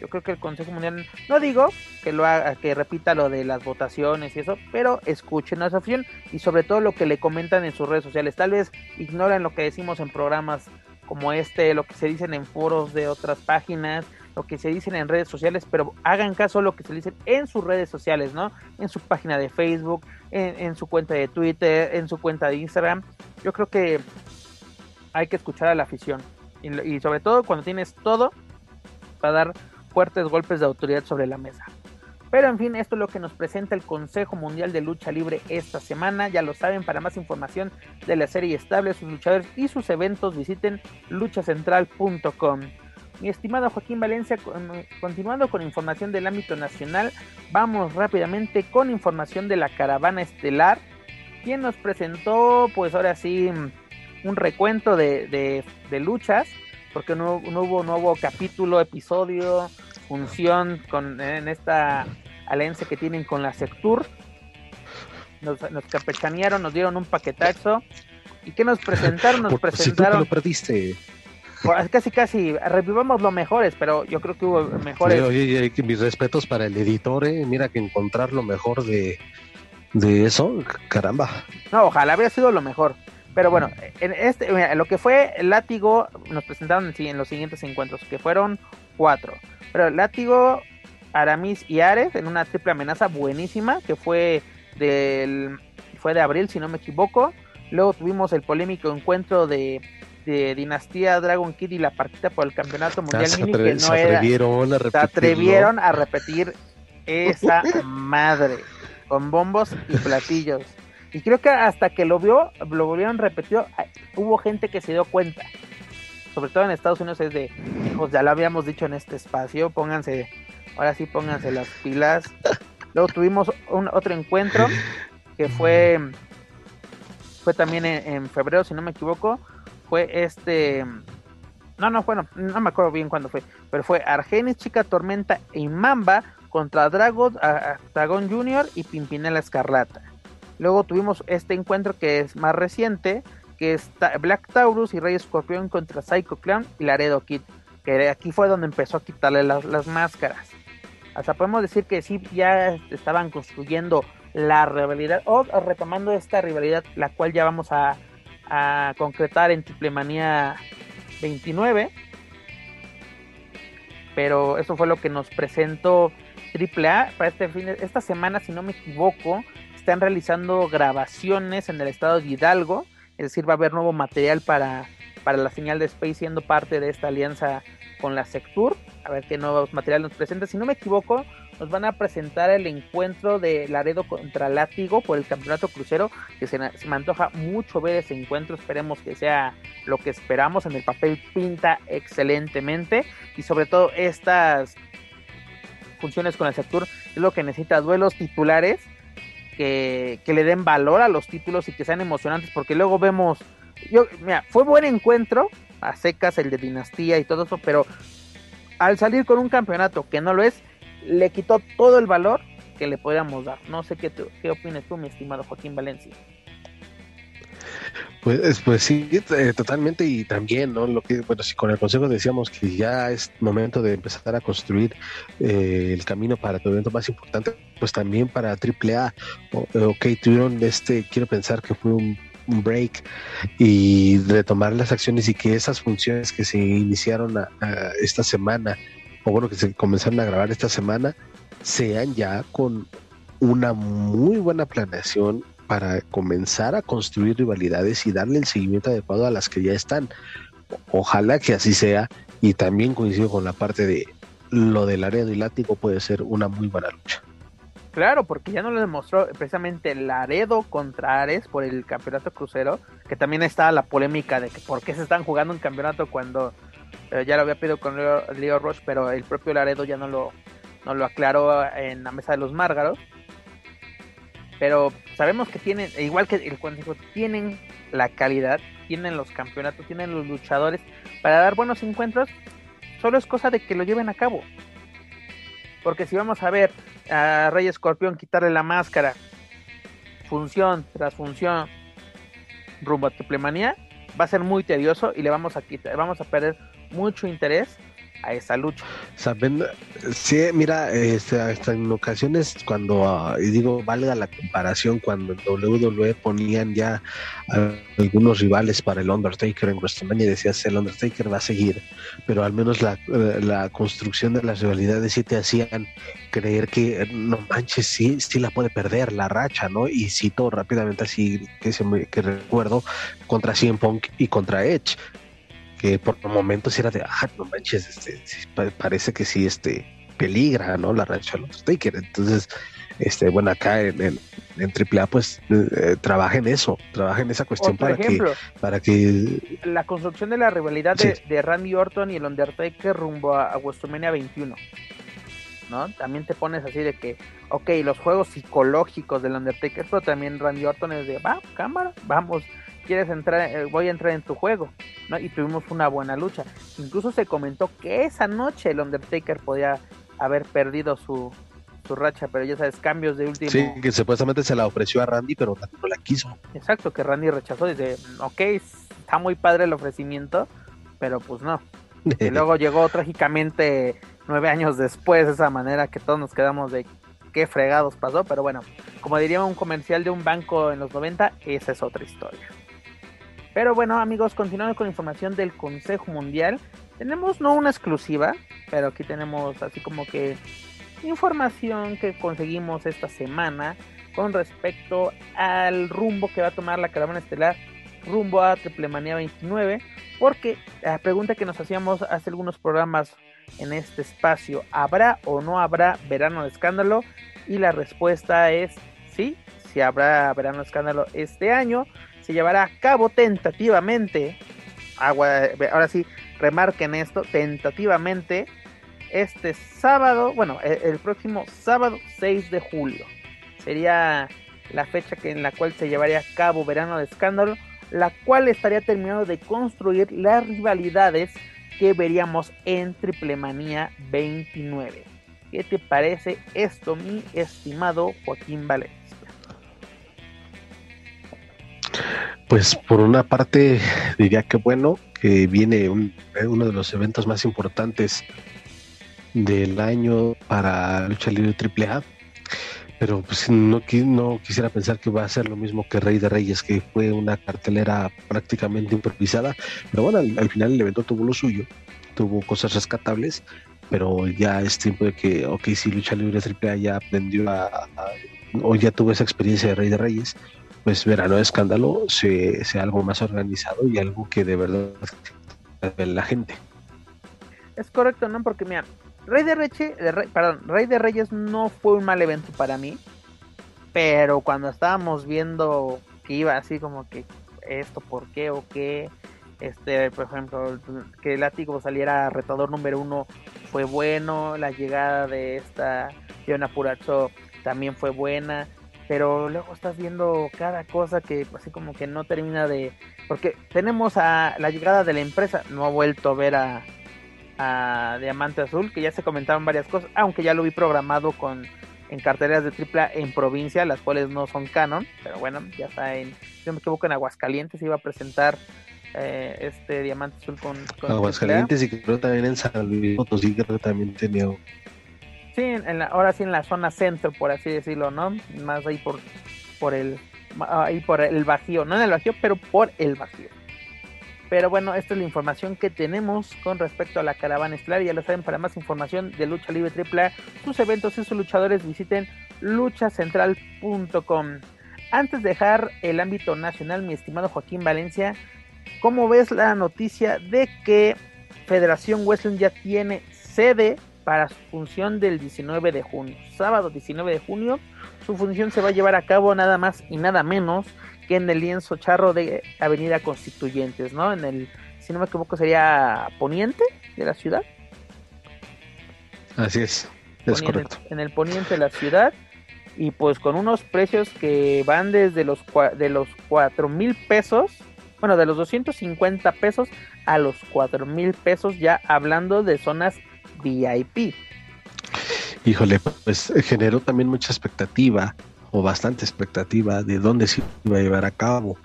Yo creo que el Consejo Mundial, no digo que lo haga, que repita lo de las votaciones y eso, pero escuchen a esa afición y sobre todo lo que le comentan en sus redes sociales. Tal vez ignoren lo que decimos en programas como este, lo que se dicen en foros de otras páginas, lo que se dicen en redes sociales, pero hagan caso a lo que se dicen en sus redes sociales, ¿no? En su página de Facebook, en, su cuenta de Twitter, en su cuenta de Instagram. Yo creo que hay que escuchar a la afición y sobre todo cuando tienes todo para dar fuertes golpes de autoridad sobre la mesa. Pero en fin, esto es lo que nos presenta el Consejo Mundial de Lucha Libre esta semana. Ya lo saben, para más información de la serie estable, sus luchadores y sus eventos, visiten luchacentral.com. Mi estimado Joaquín Valencia, con- continuando con información del ámbito nacional, vamos rápidamente con información de la caravana estelar, quien nos presentó, pues ahora sí, un recuento de, de- de luchas, porque no, no hubo nuevo capítulo, episodio, función con, en esta alianza que tienen con la Sectur. Nos, nos campechanearon, nos dieron un paquetazo. ¿Y qué nos presentaron? Nos te presentaron lo perdiste. Casi casi revivamos lo mejores, pero yo creo que hubo mejores. Oye, oye, mis respetos para el editor, eh. Mira que encontrar lo mejor de, de eso, caramba. No, ojalá habría sido lo mejor. Pero bueno, en este, mira, lo que fue el látigo nos presentaron en, en los siguientes encuentros, que fueron cuatro. Pero el látigo Aramis y Ares en una triple amenaza buenísima que fue del fue de abril si no me equivoco. Luego tuvimos el polémico encuentro de, de Dinastía Dragon Kid y la partida por el campeonato mundial Ah, se mini que no se era atrevieron a se atrevieron a repetir esa madre con bombos y platillos. Y creo que hasta que lo vio, lo volvieron repetido, hubo gente que se dio cuenta. Sobre todo en Estados Unidos es de, hijos, ya lo habíamos dicho en este espacio, pónganse, ahora sí pónganse las pilas. Luego tuvimos un, otro encuentro que fue, fue también en, en febrero, si no me equivoco, fue este, no, no, bueno, no me acuerdo bien cuándo fue, pero fue Argenis, Chica Tormenta y Mamba contra Dragon, Dragon Junior y Pimpinela Escarlata. Luego tuvimos este encuentro que es más reciente, que es Black Taurus y Rey Escorpión contra Psycho Clown y Laredo Kid, que aquí fue donde empezó a quitarle las, las máscaras. Hasta podemos decir que sí, ya estaban construyendo la rivalidad, o retomando esta rivalidad, la cual ya vamos a, a concretar en Triple Manía 29. Pero eso fue lo que nos presentó AAA para este fin de, esta semana, si no me equivoco, están realizando grabaciones en el estado de Hidalgo, es decir, va a haber nuevo material para, para la señal de Space siendo parte de esta alianza con la Sectur, a ver qué nuevos materiales nos presenta. Si no me equivoco, nos van a presentar el encuentro de Laredo contra Látigo por el campeonato crucero, que se, me antoja mucho ver ese encuentro, esperemos que sea lo que esperamos, en el papel pinta excelentemente y sobre todo estas funciones con el Sectur es lo que necesita duelos titulares que, que, le den valor a los títulos y que sean emocionantes, porque luego vemos, yo, mira, fue buen encuentro, a secas el de Dinastía y todo eso, pero al salir con un campeonato que no lo es, le quitó todo el valor que le podríamos dar. No sé qué, qué opinas tú, mi estimado Joaquín Valencia. Pues, pues sí, eh, totalmente y también, ¿no? Lo que, bueno, si con el consejo decíamos que ya es momento de empezar a construir eh, el camino para tu evento más importante, pues también para AAA, o, ok, tuvieron este, quiero pensar que fue un, break y retomar las acciones y que esas funciones que se iniciaron esta semana, o bueno, que se comenzaron a grabar esta semana, sean ya con una muy buena planeación para comenzar a construir rivalidades y darle el seguimiento adecuado a las que ya están. Ojalá que así sea y también coincido con la parte de lo del Laredo y Látigo puede ser una muy buena lucha. Claro, porque ya no lo demostró precisamente Laredo contra Ares por el campeonato crucero, que también está la polémica de que por qué se están jugando un campeonato cuando eh, ya lo había pedido con Leo, Leo Roche, pero el propio Laredo ya no lo, no lo aclaró en la mesa de los Márgaros pero sabemos que tienen, igual que el consejo, tienen la calidad, tienen los campeonatos, tienen los luchadores para dar buenos encuentros, solo es cosa de que lo lleven a cabo. Porque si vamos a ver a Rey Escorpión quitarle la máscara, función tras función, rumbo a Triplemanía, va a ser muy tedioso y le vamos a quitar, vamos a perder mucho interés a esa lucha. Saben, sí, mira, este, hasta en ocasiones cuando, uh, y digo, valga la comparación, cuando en WWE ponían ya algunos rivales para el Undertaker en WrestleMania decías, el Undertaker va a seguir, pero al menos la, la construcción de las rivalidades sí te hacían creer que, no manches, sí, sí la puede perder la racha, ¿no? Y cito rápidamente así, que, se me, que recuerdo, contra CM Punk y contra Edge que por momentos era de, ah, no manches, este, parece que sí, este, peligra, ¿no? La racha de Undertaker. Entonces, este, bueno, acá en, en, en AAA, pues, eh, trabaja en eso, trabaja en esa cuestión para ejemplo, que, para que... La construcción de la rivalidad sí. de, de, Randy Orton y el Undertaker rumbo a, a WrestleMania 21. ¿No? También te pones así de que, ok, los juegos psicológicos del Undertaker, pero también Randy Orton es de, va, cámara, vamos, quieres entrar, eh, voy a entrar en tu juego, ¿no? Y tuvimos una buena lucha. Incluso se comentó que esa noche el Undertaker podía haber perdido su, su racha, pero ya sabes, cambios de último. Sí, que supuestamente se la ofreció a Randy, pero no la quiso. Exacto, que Randy rechazó, dice, ok, está muy padre el ofrecimiento, pero pues no. y luego llegó trágicamente nueve años después, de esa manera que todos nos quedamos de qué fregados pasó, pero bueno, como diría un comercial de un banco en los 90, esa es otra historia. Pero bueno, amigos, continuando con información del Consejo Mundial, tenemos no una exclusiva, pero aquí tenemos así como que información que conseguimos esta semana con respecto al rumbo que va a tomar la caravana estelar rumbo a Triple Manía 29, porque la pregunta que nos hacíamos hace algunos programas en este espacio, ¿habrá o no habrá verano de escándalo? Y la respuesta es sí, si habrá verano de escándalo este año, se llevará a cabo tentativamente, ahora sí, remarquen esto, tentativamente este sábado, bueno, el, el próximo sábado 6 de julio. Sería la fecha que, en la cual se llevaría a cabo verano de escándalo la cual estaría terminando de construir las rivalidades que veríamos en Triple Manía 29. ¿Qué te parece esto, mi estimado Joaquín Valencia? Pues por una parte diría que bueno, que viene uno de los eventos más importantes del año para lucha libre AAA pero pues no, no quisiera pensar que va a ser lo mismo que Rey de Reyes, que fue una cartelera prácticamente improvisada, pero bueno, al, final el evento tuvo lo suyo, tuvo cosas rescatables, pero ya es tiempo de que, ok, si Lucha Libre AAA ya aprendió a, o ya tuvo esa experiencia de Rey de Reyes, pues verano escándalo sea, algo más organizado y algo que de verdad la gente. Es correcto, ¿no? Porque mira, Rey de, Reche, perdón, Rey de Reyes no fue un mal evento para mí. Pero cuando estábamos viendo que iba así como que esto, por qué o qué, este, por ejemplo, que el látigo saliera retador número uno fue bueno, la llegada de esta Fiona Puracho también fue buena, pero luego estás viendo cada cosa que así como que no termina de, porque tenemos a la llegada de la empresa, no ha vuelto a ver a, Diamante Azul, que ya se comentaban varias cosas, aunque ya lo vi programado con en carteras de tripla en provincia, las cuales no son canon, pero bueno, ya está en, si no me equivoco, en Aguascalientes iba a presentar eh, este Diamante Azul con, Aguascalientes y creo también en San Luis Potosí, creo que también tenía. Sí, en la, ahora sí en la zona centro, por así decirlo, ¿no? Más ahí por, por el ahí por el Bajío, no en el Bajío, pero por el Bajío. Pero bueno, esta es la información que tenemos con respecto a la caravana estelar. Ya lo saben, para más información de Lucha Libre AAA, sus eventos y sus luchadores, visiten luchacentral.com. Antes de dejar el ámbito nacional, mi estimado Joaquín Valencia, ¿cómo ves la noticia de que Federación Wrestling ya tiene sede para su función del 19 de junio? Sábado 19 de junio, su función se va a llevar a cabo nada más y nada menos que en el lienzo charro de Avenida Constituyentes, ¿no? En el, si no me equivoco, sería poniente de la ciudad. Así es, es correcto. En el, poniente de la ciudad y pues con unos precios que van desde los de los cuatro mil pesos, bueno, de los 250 pesos a los cuatro mil pesos, ya hablando de zonas VIP. Híjole, pues generó también mucha expectativa o bastante expectativa de dónde se iba a llevar a cabo.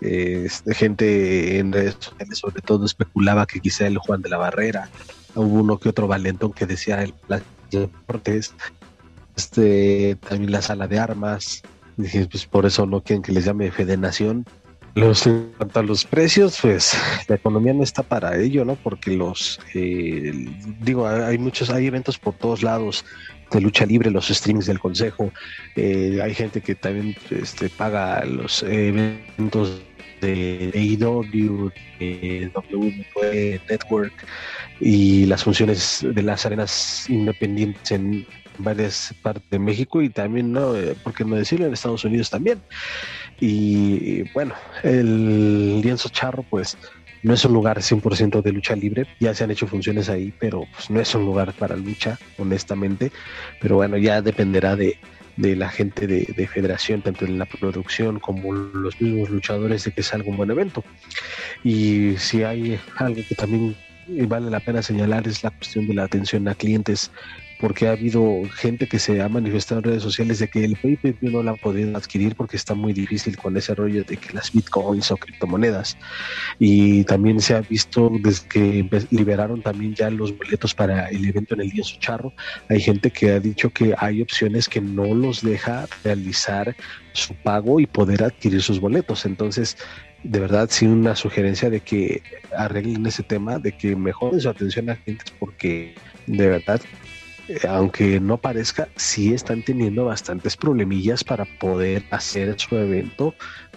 Eh, gente en redes sociales sobre todo especulaba que quizá el Juan de la Barrera, hubo uno que otro valentón que decía el de Deportes, este, también la sala de armas, pues por eso no quieren que les llame Fedenación. Los, en cuanto a los precios, pues la economía no está para ello, ¿no? Porque los, eh, digo, hay muchos, hay eventos por todos lados de lucha libre, los streams del consejo. Eh, hay gente que también este, paga los eventos de AEW, de WWE Network y las funciones de las arenas independientes en varias partes de México y también, ¿no? Eh, ¿Por qué no decirlo? En Estados Unidos también. Y bueno, el lienzo charro, pues no es un lugar 100% de lucha libre, ya se han hecho funciones ahí, pero pues, no es un lugar para lucha, honestamente. Pero bueno, ya dependerá de, la gente de, federación, tanto en la producción como los mismos luchadores, de que salga un buen evento. Y si hay algo que también vale la pena señalar es la cuestión de la atención a clientes porque ha habido gente que se ha manifestado en redes sociales de que el pay no lo han podido adquirir porque está muy difícil con ese rollo de que las bitcoins o criptomonedas. Y también se ha visto desde que liberaron también ya los boletos para el evento en el día Charro, hay gente que ha dicho que hay opciones que no los deja realizar su pago y poder adquirir sus boletos. Entonces, de verdad sí una sugerencia de que arreglen ese tema, de que mejoren su atención a gente porque de verdad aunque no parezca, sí están teniendo bastantes problemillas para poder hacer su evento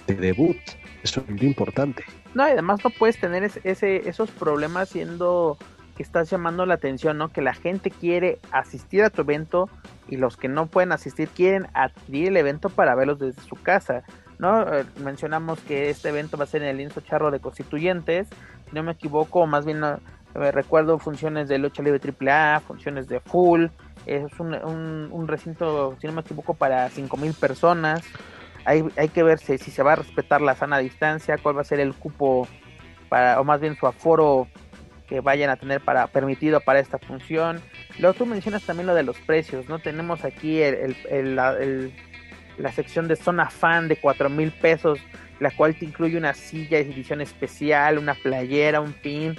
de debut. Eso es muy importante. No, y además no puedes tener ese, esos problemas siendo que estás llamando la atención, ¿no? Que la gente quiere asistir a tu evento y los que no pueden asistir quieren adquirir el evento para verlos desde su casa, ¿no? Eh, mencionamos que este evento va a ser en el lienzo charro de constituyentes, si no me equivoco, más bien me recuerdo funciones de lucha libre AAA, funciones de full, es un, un, recinto, si no me equivoco, para 5.000 personas. Hay, hay que ver si, se va a respetar la sana distancia, cuál va a ser el cupo, para, o más bien su aforo que vayan a tener para permitido para esta función. Luego tú mencionas también lo de los precios, ¿no? Tenemos aquí el, el, la, sección de zona fan de cuatro mil pesos, la cual te incluye una silla de edición especial, una playera, un pin,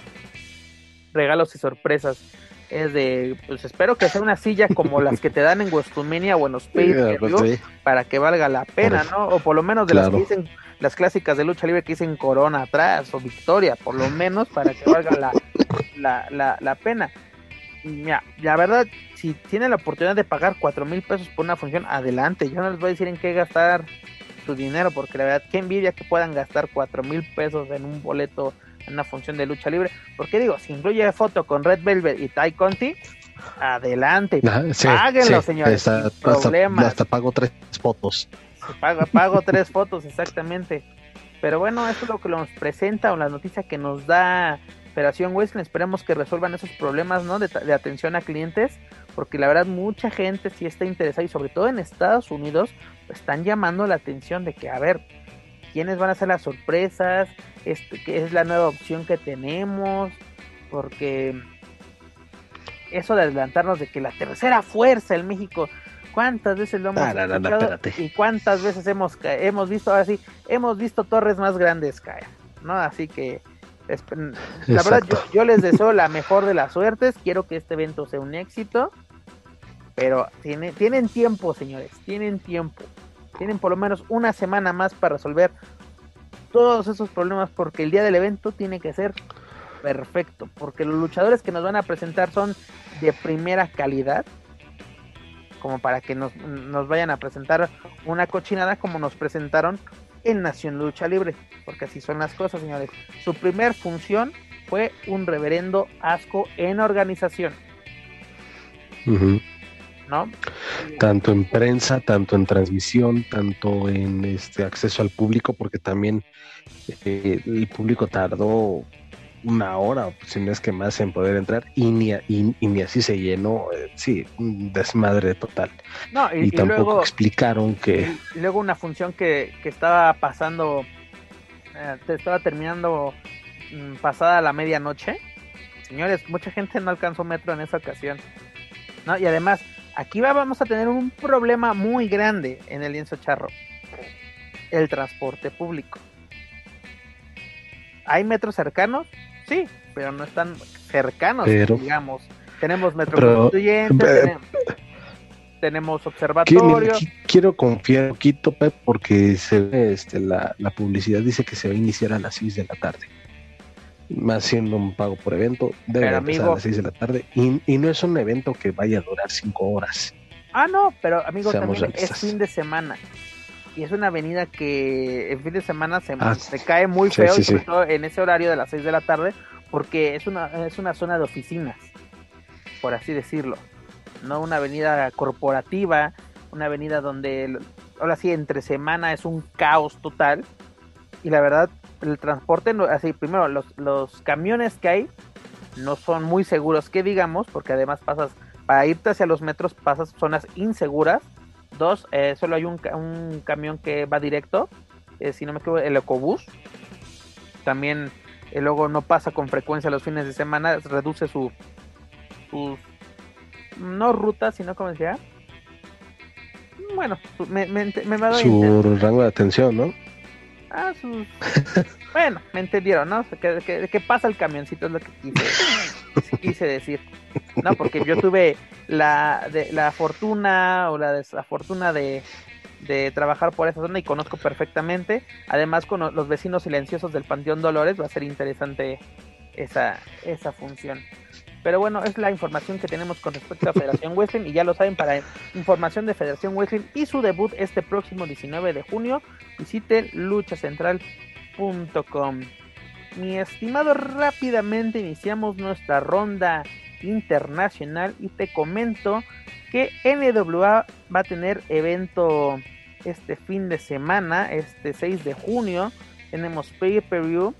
regalos y sorpresas. Es de, pues espero que sea una silla como las que te dan en Westmania o en los pay pues para que valga la pena, ¿no? O por lo menos de las que dicen las clásicas de lucha libre que dicen corona atrás o victoria, por lo menos para que valga la, la, la, la pena. Mira, la verdad, si tienen la oportunidad de pagar cuatro mil pesos por una función, adelante. Yo no les voy a decir en qué gastar su dinero, porque la verdad, qué envidia que puedan gastar cuatro mil pesos en un boleto en una función de lucha libre. Porque digo, si incluye foto con Red Velvet y Ty Conti, adelante. Ah, páguenlo, señores. Hasta, pago tres fotos. Pago, pago tres fotos, exactamente. Pero bueno, eso es lo que nos presenta o la noticia que nos da Operación Western. Esperemos que resuelvan esos problemas ¿no? de, atención a clientes, porque la verdad mucha gente sí está interesada y sobre todo en Estados Unidos están llamando la atención de que, a ver, quiénes van a ser las sorpresas, este, qué es la nueva opción que tenemos, porque eso de adelantarnos de que la tercera fuerza en México cuántas veces lo hemos ah, y cuántas veces hemos hemos visto ahora sí hemos visto torres más grandes caer no así que la verdad yo, yo, les deseo la mejor de las suertes quiero que este evento sea un éxito pero tiene, tienen tiempo señores tienen tiempo tienen por lo menos una semana más para resolver todos esos problemas porque el día del evento tiene que ser perfecto porque los luchadores que nos van a presentar son de primera calidad como para que nos, vayan a presentar una cochinada como nos presentaron en Nación Lucha Libre, porque así son las cosas, señores. Su primer función fue un reverendo asco en organización. ¿No? Tanto en prensa, tanto en transmisión, tanto en este acceso al público, porque también eh, el público tardó una hora, si no es que más, en poder entrar y ni, y, ni así se llenó, eh, sí, un desmadre total. No, y, tampoco explicaron que... Y luego una función que, que estaba pasando, eh, estaba terminando mm, pasada la medianoche. Señores, mucha gente no alcanzó metro en esa ocasión. ¿no? Y además, aquí vamos a tener un problema muy grande en el lienzo charro. El transporte público. ¿Hay metros cercanos? Sí, pero no están cercanos, digamos. Tenemos metro tenemos, observatorio. Quiero, confiar un poquito, Pep, porque se ve, este, la, publicidad dice que se va a iniciar a las 6 de la tarde. Más siendo un pago por evento, debe empezar a las 6 de la tarde. Y, no es un evento que vaya a durar 5 horas. Ah, no, pero amigo, también es fin de semana y es una avenida que en fin de semana se, ah, se cae muy feo, sobre todo en ese horario de las 6 de la tarde, porque es una, es una zona de oficinas, por así decirlo, no una avenida corporativa, una avenida donde, ahora sí, entre semana es un caos total, y la verdad, el transporte, así, primero, los, los camiones que hay no son muy seguros, que digamos, porque además pasas, para irte hacia los metros, pasas zonas inseguras, Dos, eh, solo hay un, un, camión que va directo, eh, si no me equivoco, el Ecobús. También eh, logo no pasa con frecuencia los fines de semana, reduce su, sus, no ruta, sino como decía. Bueno, me, me, me, Su rango de atención, ¿no? Ah, sus... bueno, me entendieron, ¿no? Que, que, pasa el camioncito es lo que quise, decir. No, porque yo tuve la, la fortuna o la desafortuna de, de trabajar por esa zona y conozco perfectamente. Además, con los vecinos silenciosos del Panteón Dolores va a ser interesante esa, esa función. Pero bueno, es la información que tenemos con respecto a Federación Wrestling y ya lo saben, para información de Federación Wrestling y su debut este próximo 19 de junio, visite luchacentral.com. Mi estimado, rápidamente iniciamos nuestra ronda internacional y te comento que NWA va a tener evento este fin de semana, este 6 de junio, tenemos pay per view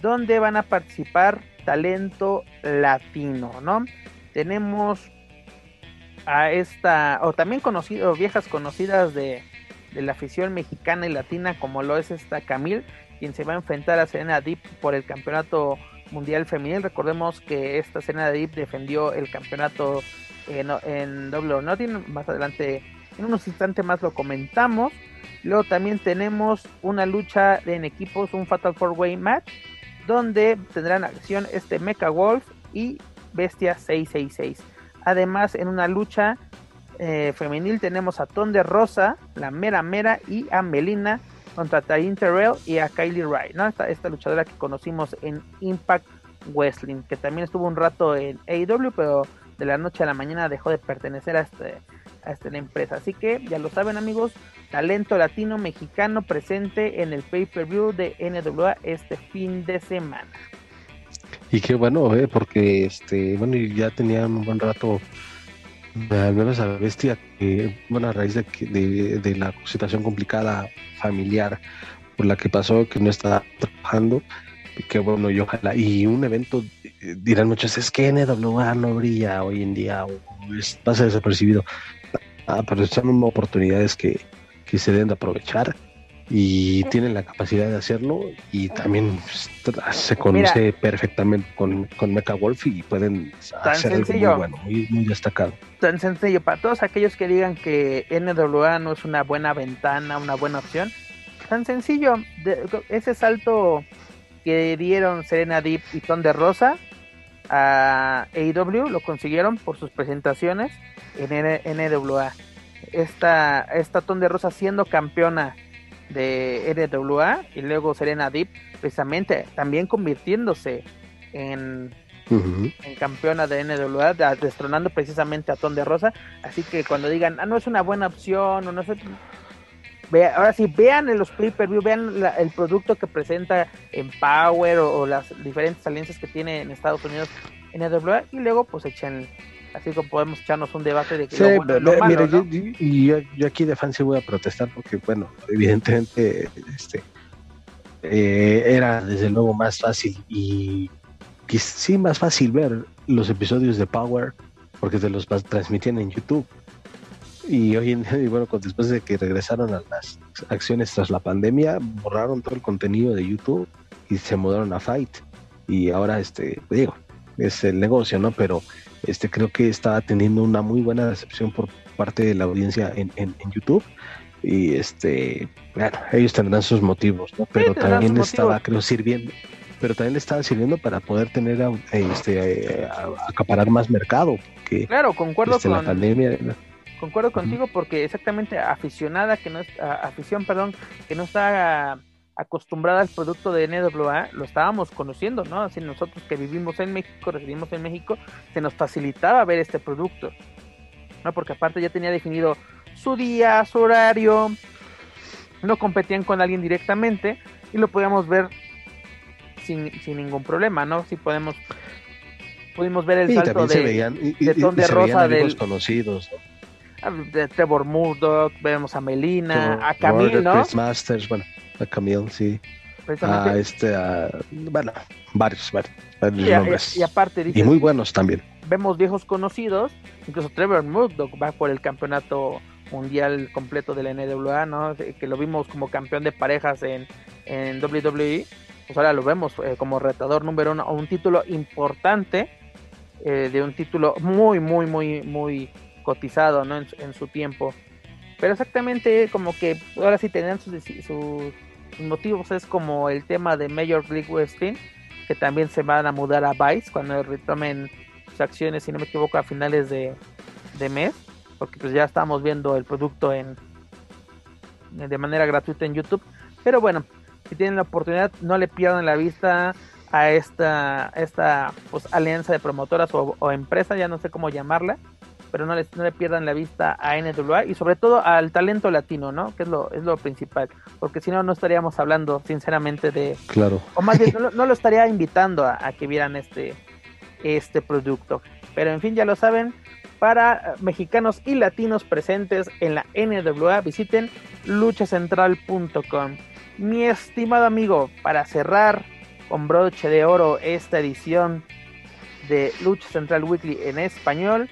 donde van a participar talento latino, ¿no? Tenemos a esta, o también conocido, viejas conocidas de, la afición mexicana y latina, como lo es esta Camil, quien se va a enfrentar a Serena Deep por el campeonato mundial femenil. Recordemos que esta Serena Deep defendió el campeonato en, en Double or Nothing. Más adelante, en unos instantes más lo comentamos. Luego también tenemos una lucha en equipos, un Fatal Four Way Match donde tendrán acción este Mecha Wolf y Bestia 666. Además, en una lucha eh, femenil tenemos a Tonde Rosa, la Mera Mera y a Melina contra Taryn Terrell y a Kylie Wright, esta, esta, luchadora que conocimos en Impact Wrestling, que también estuvo un rato en AEW, pero de la noche a la mañana dejó de pertenecer a, este, a esta empresa. Así que ya lo saben amigos, talento latino mexicano presente en el pay-per-view de NWA este fin de semana. Y qué bueno, eh, porque este, bueno, ya tenía un buen rato al menos a la bestia que, bueno, a raíz de, de, de, la situación complicada familiar por la que pasó, que no está trabajando, que bueno, y ojalá, y un evento, dirán muchos, es que NWA no brilla hoy en día, o es, pasa desapercibido. Ah, pero son oportunidades que, que se deben de aprovechar y tienen la capacidad de hacerlo y también se conoce Mira, perfectamente con, con Mecha Wolf y pueden hacer sencillo, algo muy bueno, muy, muy, destacado. Tan sencillo, para todos aquellos que digan que NWA no es una buena ventana, una buena opción, tan sencillo, de, ese salto que dieron Serena Deep y Ton de Rosa a AEW lo consiguieron por sus presentaciones en NWA. Esta, esta Ton de Rosa siendo campeona de NWA y luego Serena Deep precisamente también convirtiéndose en, uh -huh. en campeona de NWA destronando precisamente a Ton de Rosa así que cuando digan ah no es una buena opción o no sé Vea, ahora sí vean en los pay per view vean la, el producto que presenta en Power o, o, las diferentes alianzas que tiene en Estados Unidos en NWA y luego pues echen así como podemos echarnos un debate de que sí, lo, bueno, lo malo, mire, ¿no? yo, y yo, yo, aquí de fan sí voy a protestar porque, bueno, evidentemente este, eh, era desde luego más fácil y sí más fácil ver los episodios de Power porque se los transmitían en YouTube. Y hoy en día, y bueno, después de que regresaron a las acciones tras la pandemia, borraron todo el contenido de YouTube y se mudaron a Fight. Y ahora, este, digo, es el negocio, ¿no? Pero este creo que está teniendo una muy buena recepción por parte de la audiencia en, en, en YouTube y este bueno ellos tendrán sus motivos ¿no? pero sí, también estaba motivos. creo sirviendo pero también le estaba sirviendo para poder tener este acaparar más mercado que claro concuerdo este, con la pandemia concuerdo contigo porque exactamente aficionada que no es afición perdón que no está acostumbrada al producto de NWA, lo estábamos conociendo, ¿no? Así nosotros que vivimos en México, residimos en México, se nos facilitaba ver este producto, ¿no? Porque aparte ya tenía definido su día, su horario, no competían con alguien directamente y lo podíamos ver sin, sin ningún problema, ¿no? Si podemos pudimos ver el y salto de, veían, y, de ton de rosa del conocidos, ¿no? De Trevor Murdoch, vemos a Melina, a Camille, ¿no? Chris Masters, bueno a Camille, sí. A este, a, bueno, varios, varios, varios y, nombres. Y, y aparte, dices, y muy buenos también. Vemos viejos conocidos, incluso Trevor Murdoch va por el campeonato mundial completo de la NWA, ¿no? Que lo vimos como campeón de parejas en, en WWE, pues ahora lo vemos eh, como retador número uno un título importante, eh, de un título muy, muy, muy, muy cotizado, ¿no? En, en su tiempo. Pero exactamente como que ahora sí tenían sus, sus, motivos, es como el tema de Major League Wrestling, que también se van a mudar a Vice cuando retomen sus acciones, si no me equivoco, a finales de, de mes, porque pues ya estamos viendo el producto en de manera gratuita en YouTube. Pero bueno, si tienen la oportunidad, no le pierdan la vista a esta, esta pues, alianza de promotoras o, empresa, ya no sé cómo llamarla, pero no, les, no le pierdan la vista a NWA y sobre todo al talento latino, ¿no? Que es lo, es lo principal, porque si no, no estaríamos hablando sinceramente de... Claro. O más bien, no, lo estaría invitando a, a, que vieran este, este producto. Pero en fin, ya lo saben, para mexicanos y latinos presentes en la NWA, visiten luchacentral.com. Mi estimado amigo, para cerrar con broche de oro esta edición de Lucha Central Weekly en español.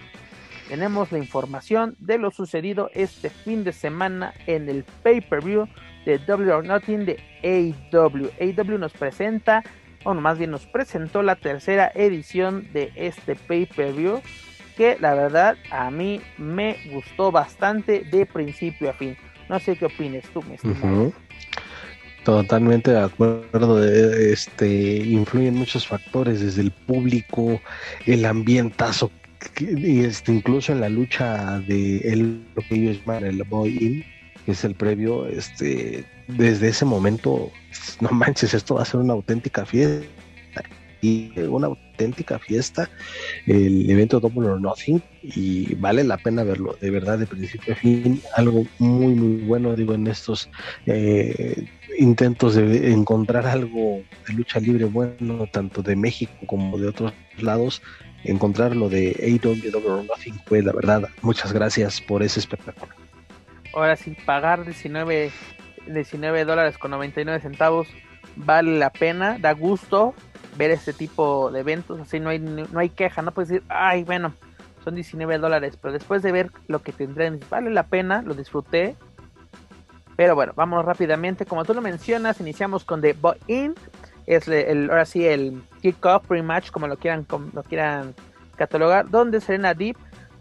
Tenemos la información de lo sucedido este fin de semana en el pay-per-view de W or Nothing de AEW. AEW nos presenta, o más bien nos presentó la tercera edición de este pay-per-view que la verdad a mí me gustó bastante de principio a fin. No sé qué opines tú, mi estimado. Totalmente de acuerdo. Este influyen muchos factores, desde el público, el ambientazo, y este, incluso en la lucha de el, lo que ellos llaman el boy in, que es el previo, este, desde ese momento, no manches, esto va a ser una auténtica fiesta. Y una auténtica fiesta el evento Double or Nothing y vale la pena verlo de verdad de principio a fin algo muy muy bueno digo en estos eh, intentos de encontrar algo de lucha libre bueno, tanto de México como de otros lados, encontrar lo de AEW Nothing fue la verdad. Muchas gracias por ese espectáculo. Ahora sin pagar 19, 19 dólares con 99 centavos, vale la pena, da gusto ver este tipo de eventos, así no hay, no hay queja, no puedes decir, ay, bueno, son 19 dólares, pero después de ver lo que tendrán, vale la pena, lo disfruté, pero bueno, vamos rápidamente. Como tú lo mencionas, iniciamos con The Boy In. Es el, ahora sí el kickoff pre-match, como lo quieran, como lo quieran catalogar, donde Serena Deep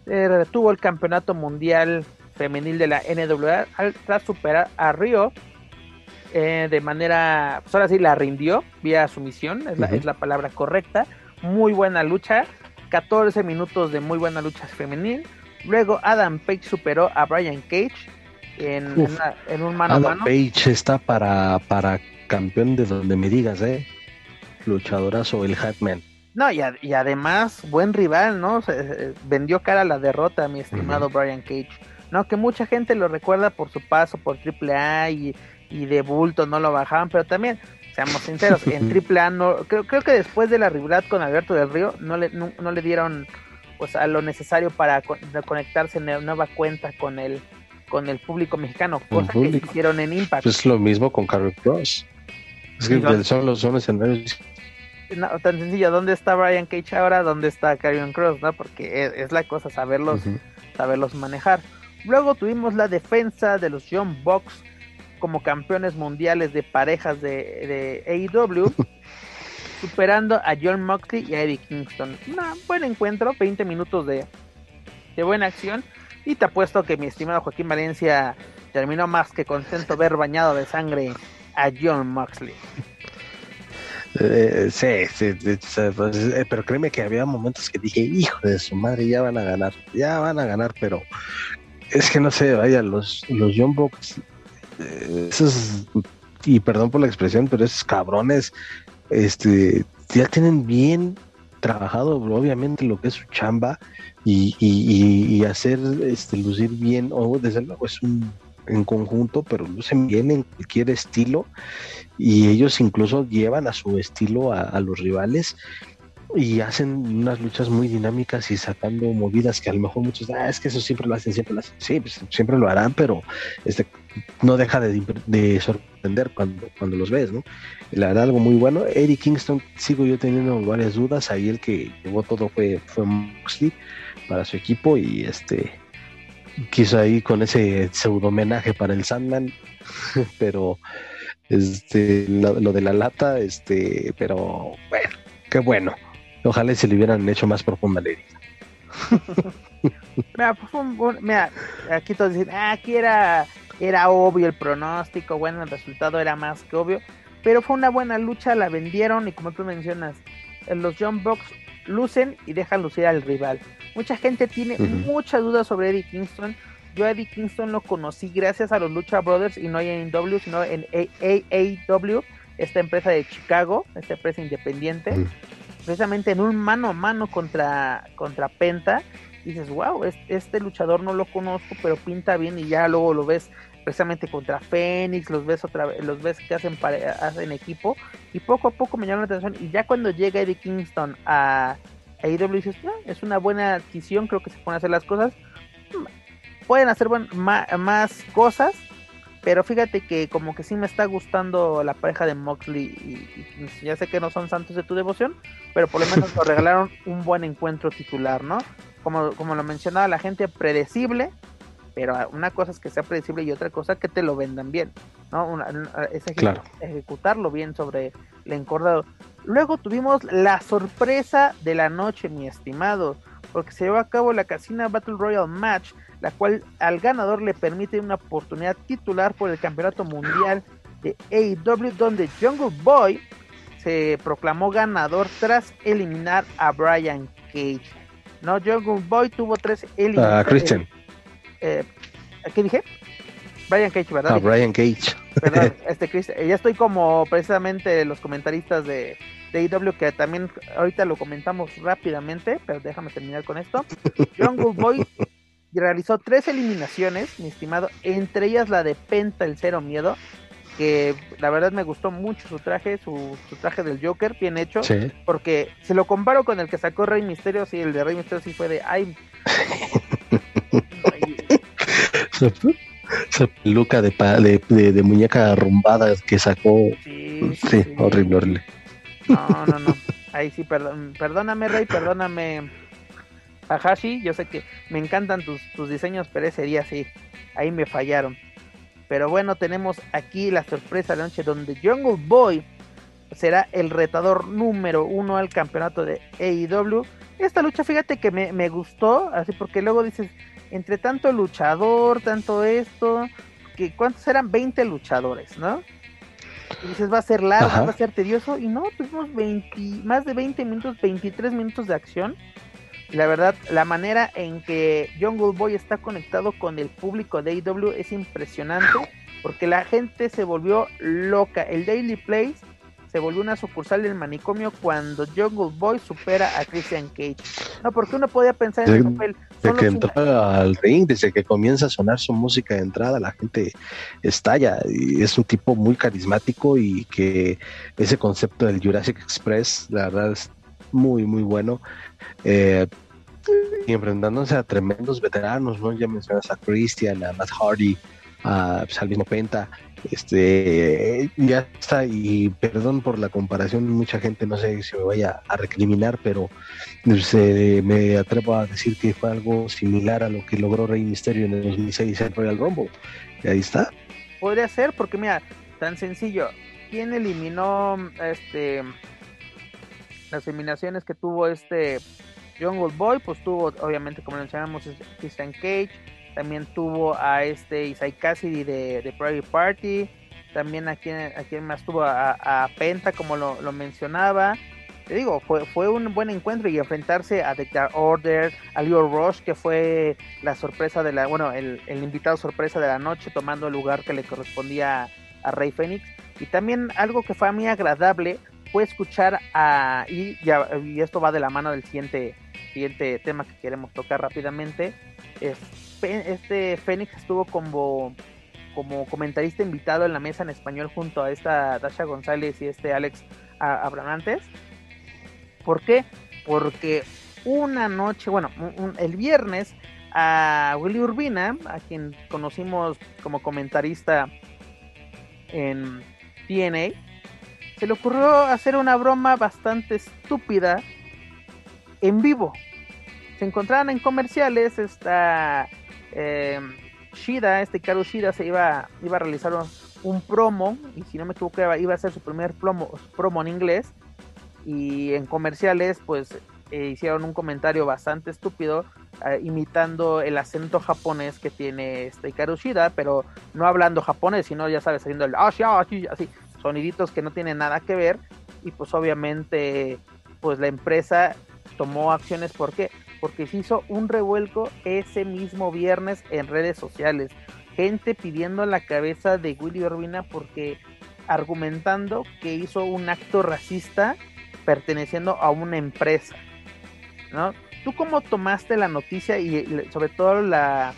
eh, retuvo el campeonato mundial femenil de la NWA tras superar a Río eh, de manera, pues ahora sí la rindió vía sumisión, es, la, es la palabra correcta. Muy buena lucha, 14 minutos de muy buena lucha femenil. Luego Adam Page superó a Brian Cage en, un mano a mano. Page está para, para campeón de donde me digas, ¿eh? Luchadorazo, el Hatman. No, y, y, además, buen rival, ¿no? vendió cara a la derrota, mi estimado Brian Cage. No, que mucha gente lo recuerda por su paso por AAA y, y de bulto no lo bajaban, pero también, seamos sinceros, en AAA no, creo, creo que después de la rivalidad con Alberto del Río, no le, no, le dieron pues a lo necesario para conectarse en nueva cuenta con el con el público mexicano, cosa que hicieron en Impact. Es lo mismo con Carrie Cross. Es que son los son escenarios. No, tan sencillo, ¿dónde está Brian Cage ahora? ¿Dónde está Carrion Cross? ¿no? Porque es, la cosa saberlos, saberlos manejar. Luego tuvimos la defensa de los Young Bucks como campeones mundiales de parejas de, de AEW, superando a John Moxley y a Eddie Kingston. Un buen encuentro, 20 minutos de, de buena acción. Y te apuesto que mi estimado Joaquín Valencia terminó más que contento ver bañado de sangre a John Moxley. Eh, sí, sí, pues, eh, pero créeme que había momentos que dije, hijo de su madre, ya van a ganar, ya van a ganar, pero es que no sé, vaya, los, los John Box, eh, esos, y perdón por la expresión, pero esos cabrones, este, ya tienen bien trabajado, obviamente, lo que es su chamba, y, y, hacer este, lucir bien, o desde luego es un en conjunto, pero lucen bien en cualquier estilo y ellos incluso llevan a su estilo a, los rivales y hacen unas luchas muy dinámicas y sacando movidas que a lo mejor muchos, ah, es que eso siempre lo hacen, siempre lo hacen, sí, pues, siempre lo harán, pero este, no deja de, de, sorprender cuando, cuando los ves, ¿no? La verdad, algo muy bueno. Eric Kingston, sigo yo teniendo varias dudas, ahí el que llevó todo fue, fue Moxley, para su equipo y este quiso ahí con ese pseudo homenaje para el Sandman, pero este lo, de la lata, este, pero bueno, qué bueno. Ojalá se le hubieran hecho más profunda la herida. mira, aquí todos dicen, ah, aquí era, era obvio el pronóstico, bueno, el resultado era más que obvio, pero fue una buena lucha, la vendieron y como tú mencionas, los John Box lucen y dejan lucir al rival. Mucha gente tiene muchas dudas sobre Eddie Kingston. Yo a Eddie Kingston lo conocí gracias a los Lucha Brothers y no en AEW, sino en AAW. esta empresa de Chicago, esta empresa independiente, precisamente en un mano a mano contra, contra Penta, dices, wow, este luchador no lo conozco, pero pinta bien y ya luego lo ves precisamente contra Fénix, los ves otra vez, los ves que hacen, hacen equipo y poco a poco me llama la atención y ya cuando llega Eddie Kingston a, a e dices, ah, es una buena adquisición, creo que se pueden hacer las cosas, pueden hacer más, cosas, pero fíjate que como que sí me está gustando la pareja de Moxley y, ya sé que no son santos de tu devoción, pero por lo menos nos regalaron un buen encuentro titular, ¿no? Como, como lo mencionaba la gente, predecible, pero una cosa es que sea predecible y otra cosa que te lo vendan bien, ¿no? es ejecutarlo bien sobre el encordado. Luego tuvimos la sorpresa de la noche, mi estimado, porque se llevó a cabo la Casina Battle Royale Match, la cual al ganador le permite una oportunidad titular por el campeonato mundial de AEW, donde Jungle Boy se proclamó ganador tras eliminar a Brian Cage. No, Jungle Boy tuvo tres eliminaciones. Christian. Eh, ¿Qué dije? Brian Cage, ¿verdad? Ah, Brian Cage. este ya estoy como precisamente los comentaristas de, de IW que también ahorita lo comentamos rápidamente, pero déjame terminar con esto. Jungle Boy realizó tres eliminaciones, mi estimado, entre ellas la de Penta, el Cero Miedo, que la verdad me gustó mucho su traje, su, traje del Joker, bien hecho, porque si lo comparo con el que sacó Rey Misterio, sí, el de Rey Misterio sí fue de, ay, esa peluca de, de, muñeca arrumbada que sacó. Sí, horrible, horrible. No, no, no. Ahí sí, perdón, perdóname, Rey, perdóname, Ahashi. Yo sé que me encantan tus, tus diseños, pero ese día sí, ahí me fallaron. Pero bueno, tenemos aquí la sorpresa de la noche donde Jungle Boy será el retador número uno al campeonato de AEW. Esta lucha, fíjate que me, me gustó, así porque luego dices, entre tanto luchador, tanto esto, que ¿cuántos eran? 20 luchadores, ¿no? Y dices, va a ser largo, va a ser tedioso, y no, tuvimos 20, más de 20 minutos, 23 minutos de acción. Y la verdad, la manera en que Jungle Boy está conectado con el público de AEW es impresionante, porque la gente se volvió loca. El Daily Place se volvió una sucursal del manicomio cuando Jungle Boy supera a Christian Cage. No, porque uno podía pensar en el papel. Desde que entra al ring, desde que comienza a sonar su música de entrada, la gente estalla. Y es un tipo muy carismático y que ese concepto del Jurassic Express, la verdad, es muy, muy bueno. Eh, y enfrentándose a tremendos veteranos, ¿no? Ya mencionas a Christian, a Matt Hardy, a, pues, al mismo Penta. Este, ya está, y perdón por la comparación, mucha gente no sé si me vaya a recriminar, pero me atrevo a decir que fue algo similar a lo que logró Rey Misterio en el 2006 en Royal Rumble. Y ahí está. Podría ser, porque mira, tan sencillo. ¿Quién eliminó este las eliminaciones que tuvo este Jungle Boy? Pues tuvo, obviamente, como mencionamos, Christian Cage también tuvo a este Isai Cassidy de, de Private Party. También a quien, a quien más tuvo a, Penta, como lo, mencionaba. Te digo, fue, fue un buen encuentro y enfrentarse a The Order, a Leo Rush, que fue la sorpresa de la, bueno, el, invitado sorpresa de la noche, tomando el lugar que le correspondía a, Rey Fénix. Y también algo que fue a mí agradable fue escuchar a, y, y esto va de la mano del siguiente, siguiente tema que queremos tocar rápidamente, es este Fénix estuvo como, como comentarista invitado en la mesa en español junto a esta Dasha González y este Alex Abramantes. ¿Por qué? Porque una noche, bueno, el viernes a Willy Urbina, a quien conocimos como comentarista en TNA, se le ocurrió hacer una broma bastante estúpida en vivo. Se encontraban en comerciales esta eh, Shida, este Karu Shida se iba, iba a realizar un, promo, y si no me equivoco iba, a ser su primer promo, en inglés, y en comerciales pues eh, hicieron un comentario bastante estúpido eh, imitando el acento japonés que tiene este Karu Shida, pero no hablando japonés, sino ya sabes, haciendo el así, así, soniditos que no tienen nada que ver, y pues obviamente pues la empresa tomó acciones, ¿por qué? Porque se hizo un revuelco ese mismo viernes en redes sociales. Gente pidiendo la cabeza de Willy Urbina porque argumentando que hizo un acto racista perteneciendo a una empresa, ¿no? ¿Tú cómo tomaste la noticia y sobre todo la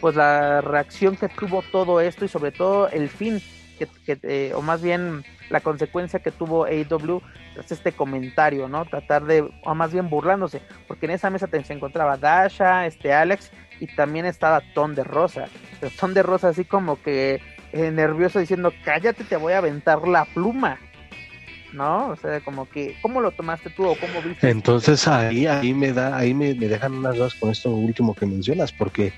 pues la reacción que tuvo todo esto y sobre todo el fin que, eh, o más bien la consecuencia que tuvo AEW tras este comentario, ¿no? Tratar de, o más bien burlándose, porque en esa mesa se encontraba Dasha, este Alex y también estaba Ton de Rosa, pero Ton de Rosa así como que eh, nervioso diciendo, cállate, te voy a aventar la pluma. ¿No? O sea, como que, ¿cómo lo tomaste tú o cómo viste? Entonces ahí, ahí me da, ahí me, dejan unas dudas con esto último que mencionas, porque,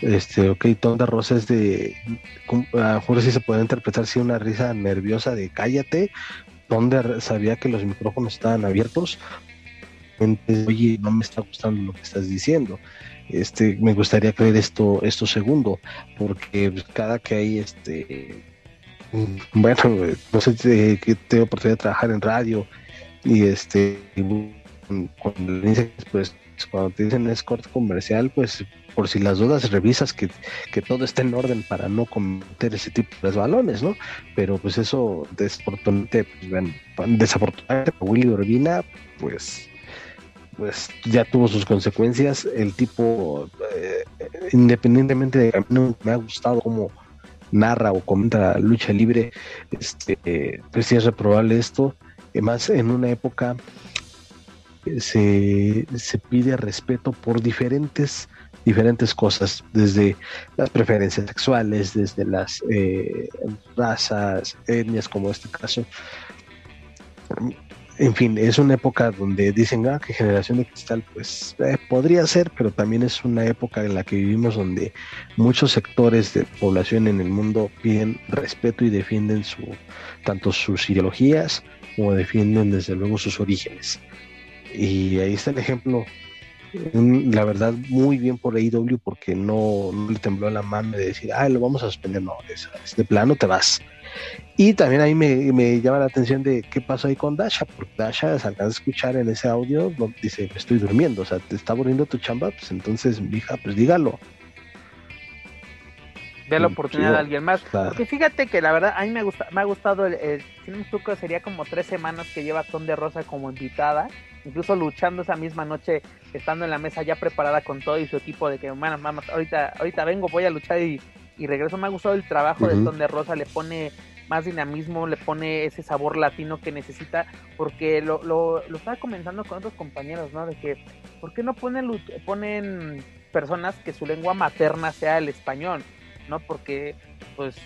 este, ok, Tonda Rosa es de, a mejor sí se puede interpretar si una risa nerviosa de cállate, donde sabía que los micrófonos estaban abiertos, oye, no me está gustando lo que estás diciendo. Este, me gustaría creer esto, esto segundo, porque cada que hay este bueno, no sé si tengo oportunidad de trabajar en radio y este cuando pues cuando te dicen es corte comercial, pues por si las dudas revisas que, todo esté en orden para no cometer ese tipo de balones, ¿no? Pero pues eso desafortunadamente, pues, desafortunadamente Willy Urbina, pues pues ya tuvo sus consecuencias. El tipo, eh, independientemente de que a mí no me ha gustado como narra o comenta lucha libre, este, pues sí es reprobable esto, más en una época se, se pide respeto por diferentes diferentes cosas, desde las preferencias sexuales, desde las eh, razas, etnias, como este caso, en fin, es una época donde dicen, ah, que generación de cristal, pues eh, podría ser, pero también es una época en la que vivimos donde muchos sectores de población en el mundo piden respeto y defienden su, tanto sus ideologías como defienden desde luego sus orígenes. Y ahí está el ejemplo, la verdad, muy bien por AEW porque no, le tembló la mano de decir, ah, lo vamos a suspender, no, es de plano te vas y también ahí me, llama la atención de qué pasó ahí con Dasha, porque Dasha se alcanza a escuchar en ese audio, dice, me estoy durmiendo, o sea, te está aburriendo tu chamba, pues entonces, hija, pues dígalo. Ve la mm, oportunidad de alguien más. Porque fíjate que la verdad, a mí me, gusta, me ha gustado, el, el, si sería como tres semanas que lleva Ton de Rosa como invitada, incluso luchando esa misma noche, estando en la mesa ya preparada con todo y su equipo de que, bueno, mamá, ahorita, ahorita vengo, voy a luchar y y regreso. Me ha gustado el trabajo de Ton de Rosa, le pone más dinamismo, le pone ese sabor latino que necesita, porque lo, lo, lo estaba comenzando con otros compañeros, ¿no? De que, ¿por qué no ponen, ponen personas que su lengua materna sea el español? ¿No? Porque, pues,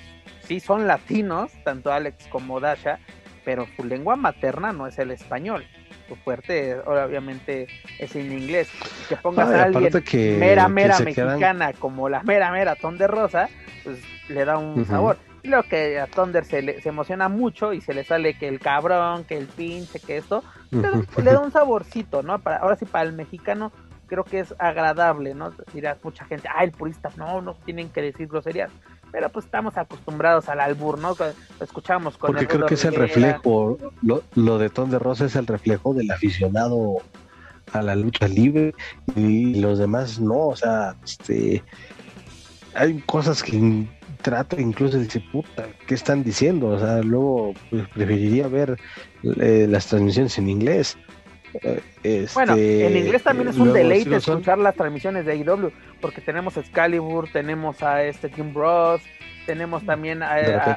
sí son latinos, tanto Alex como Dasha, pero su lengua materna no es el español su fuerte obviamente es en inglés. Que pongas a alguien mera, mera mexicana como la mera, mera Ton de Rosa, pues le da un sabor. Y lo que a Thunder se, le, se emociona mucho y se le sale que el cabrón, que el pinche, que esto, le, da un saborcito, ¿no? Para, ahora sí, para el mexicano creo que es agradable, ¿no? Dirás mucha gente, ah, el purista, no, no tienen que decir groserías pero pues estamos acostumbrados al albur, ¿no? Lo escuchamos con Porque creo que es el reflejo, lo, lo de Ton de Rosa es el reflejo del aficionado a la lucha libre y los demás no, o sea, este hay cosas que trata incluso de decir, puta, ¿qué están diciendo? O sea, luego pues, preferiría ver eh, las transmisiones en inglés. Este, bueno, en inglés también es un deleite escuchar las transmisiones de AEW, porque tenemos a Excalibur, tenemos a este Kim Bros, tenemos también a,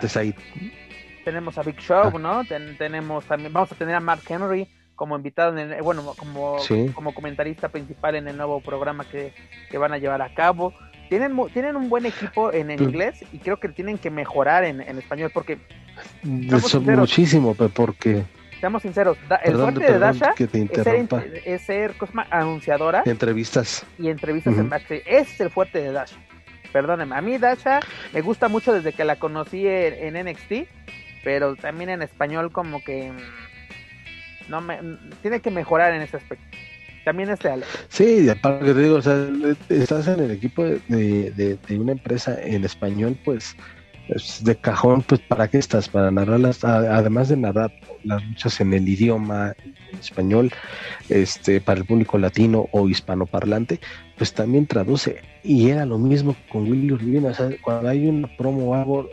tenemos a Big Show, ah. ¿no? tenemos también, vamos a tener a Mark Henry como invitado, en bueno, como, como comentarista principal en el nuevo programa que, van a llevar a cabo. Tienen, tienen un buen equipo en, inglés y creo que tienen que mejorar en, español porque... muchísimo, porque seamos sinceros, el fuerte de Dasha es ser, anunciadora. Entrevistas. Y entrevistas en backstage. Es el fuerte de Dasha. Perdóneme, a mí Dasha me gusta mucho desde que la conocí en, NXT, pero también en español como que mm, no me mm, tiene que mejorar en ese aspecto. También este Ale. Sí, aparte que te digo, o sea, estás en el equipo de, de, de una empresa en español, pues de cajón, pues ¿para qué estás? Para narrarlas, además de narrar las luchas en el idioma español, este, para el público latino o hispanoparlante, pues también traduce. Y era lo mismo con Willy Urbina, o sea, cuando hay una promo o algo,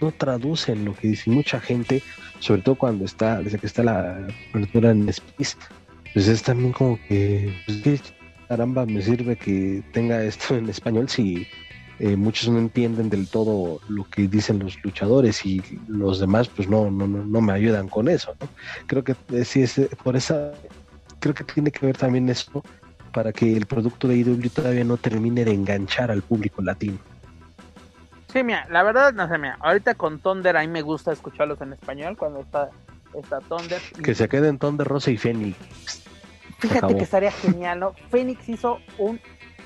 no traducen lo que dice mucha gente, sobre todo cuando está, desde que está la apertura en Space, pues es también como que, pues, caramba, me sirve que tenga esto en español si eh, muchos no entienden del todo lo que dicen los luchadores y los demás pues no, no, no, me ayudan con eso. Creo que eh, sí es por esa, creo que tiene que ver también eso para que el producto de IW todavía no termine de enganchar al público latino. Sí, mira, la verdad, no sé, mira, ahorita con Thunder a mí me gusta escucharlos en español cuando está, está Thunder. Que se queden Thunder, Rosa y Fénix. Fíjate que estaría genial, ¿no? Fénix hizo un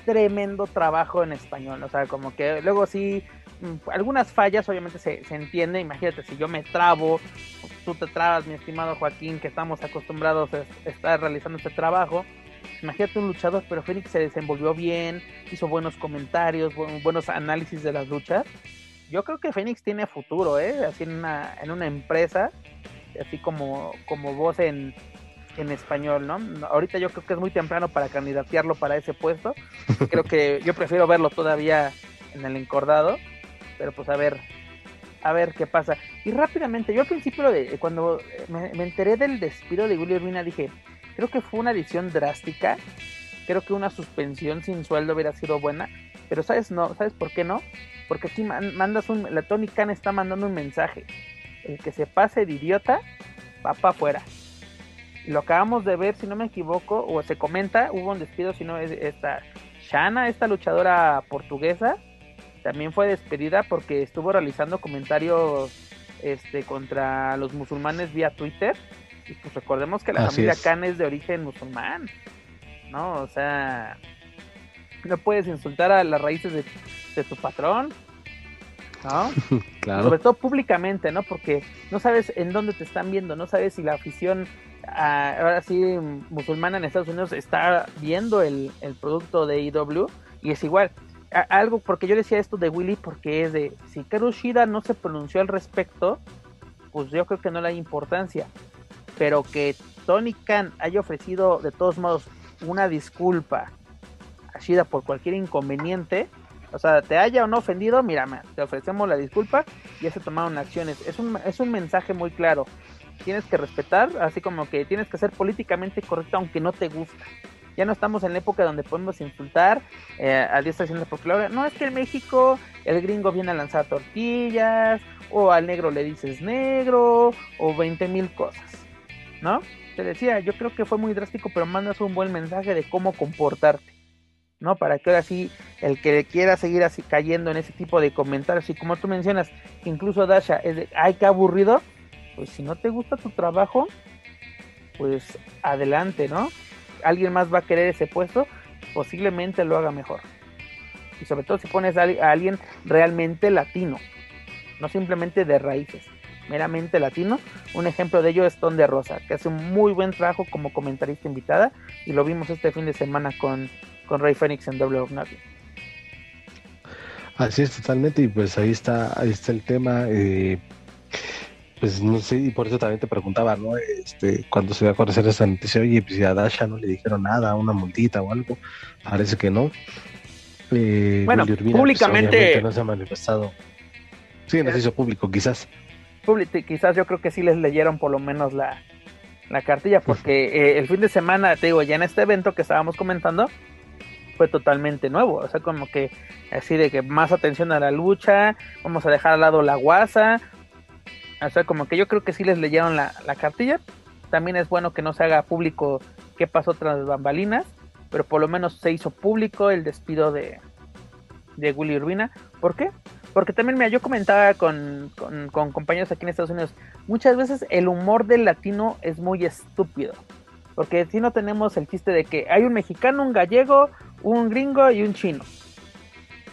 tremendo trabajo en español, o sea, como que luego sí, mm, algunas fallas obviamente se, se entiende, imagínate, si yo me trabo, tú te trabas, mi estimado Joaquín, que estamos acostumbrados a estar realizando este trabajo, imagínate un luchador, pero Fénix se desenvolvió bien, hizo buenos comentarios, buenos análisis de las luchas. Yo creo que Fénix tiene futuro, ¿eh? Así en una, en una empresa, así como, como voz en, en español, ¿no? Ahorita yo creo que es muy temprano para candidatearlo para ese puesto. Creo que yo prefiero verlo todavía en el encordado, pero pues a ver, a ver qué pasa. Y rápidamente, yo al principio de cuando me, me enteré del despido de Willy Urbina dije, Creo que fue una adición drástica. Creo que una suspensión sin sueldo hubiera sido buena. Pero ¿sabes, no, ¿sabes por qué no? Porque aquí mandas un... La Tony Khan está mandando un mensaje. El que se pase de idiota, va para afuera. Lo acabamos de ver, si no me equivoco, o se comenta, hubo un despido, si no es esta Shana, esta luchadora portuguesa, también fue despedida porque estuvo realizando comentarios este, contra los musulmanes vía Twitter. Y pues recordemos que la familia Khan es de origen musulmán, ¿no? O sea, no puedes insultar a las raíces de, tu patrón, ¿no? claro. Sobre todo públicamente, ¿no? Porque no sabes en dónde te están viendo, no sabes si la afición, ah, ahora sí, musulmana en Estados Unidos está viendo el, el producto de IW y es igual. algo, porque yo decía esto de Willy, porque es de, si Karushida no se pronunció al respecto, pues yo creo que no le hay importancia pero que Tony Khan haya ofrecido de todos modos una disculpa a Shida por cualquier inconveniente, o sea, te haya o no ofendido, mira, te ofrecemos la disculpa y ya se tomaron acciones. Es un, es un mensaje muy claro. Tienes que respetar, así como que tienes que ser políticamente correcto aunque no te gusta. Ya no estamos en la época donde podemos insultar eh, a diestra haciendo porque no es que en México el gringo viene a lanzar tortillas, o al negro le dices negro, o 20 mil cosas. ¿no? Te decía, yo creo que fue muy drástico, pero mandas un buen mensaje de cómo comportarte, ¿no? Para que ahora sí, el que quiera seguir así cayendo en ese tipo de comentarios, y como tú mencionas, incluso Dasha es de, ay, qué aburrido, pues si no te gusta tu trabajo, pues adelante, ¿no? Alguien más va a querer ese puesto, posiblemente lo haga mejor. Y sobre todo si pones a alguien realmente latino, no simplemente de raíces meramente latino. Un ejemplo de ello es Ton de Rosa, que hace un muy buen trabajo como comentarista invitada y lo vimos este fin de semana con, con Ray Phoenix en Double Nothing. Así es, totalmente, y pues ahí está, ahí está el tema. Eh, pues no sé, y por eso también te preguntaba, ¿no? Este, cuando se va a conocer esta noticia, oye, pues a Dasha no le dijeron nada, una multita o algo, parece que no. Eh, bueno, pues, públicamente no se ha manifestado. Sí, nos hizo público, quizás quizás yo creo que sí les leyeron por lo menos la, cartilla, porque eh, el fin de semana, te digo, ya en este evento que estábamos comentando, fue totalmente nuevo, o sea, como que así de que más atención a la lucha, vamos a dejar al lado la guasa, o sea, como que yo creo que sí les leyeron la, cartilla, también es bueno que no se haga público qué pasó tras las bambalinas, pero por lo menos se hizo público el despido de, de Willy Urbina, ¿por qué? Porque también, mira, yo comentaba con, compañeros aquí en Estados Unidos, muchas veces el humor del latino es muy estúpido. Porque si no tenemos el chiste de que hay un mexicano, un gallego, un gringo y un chino.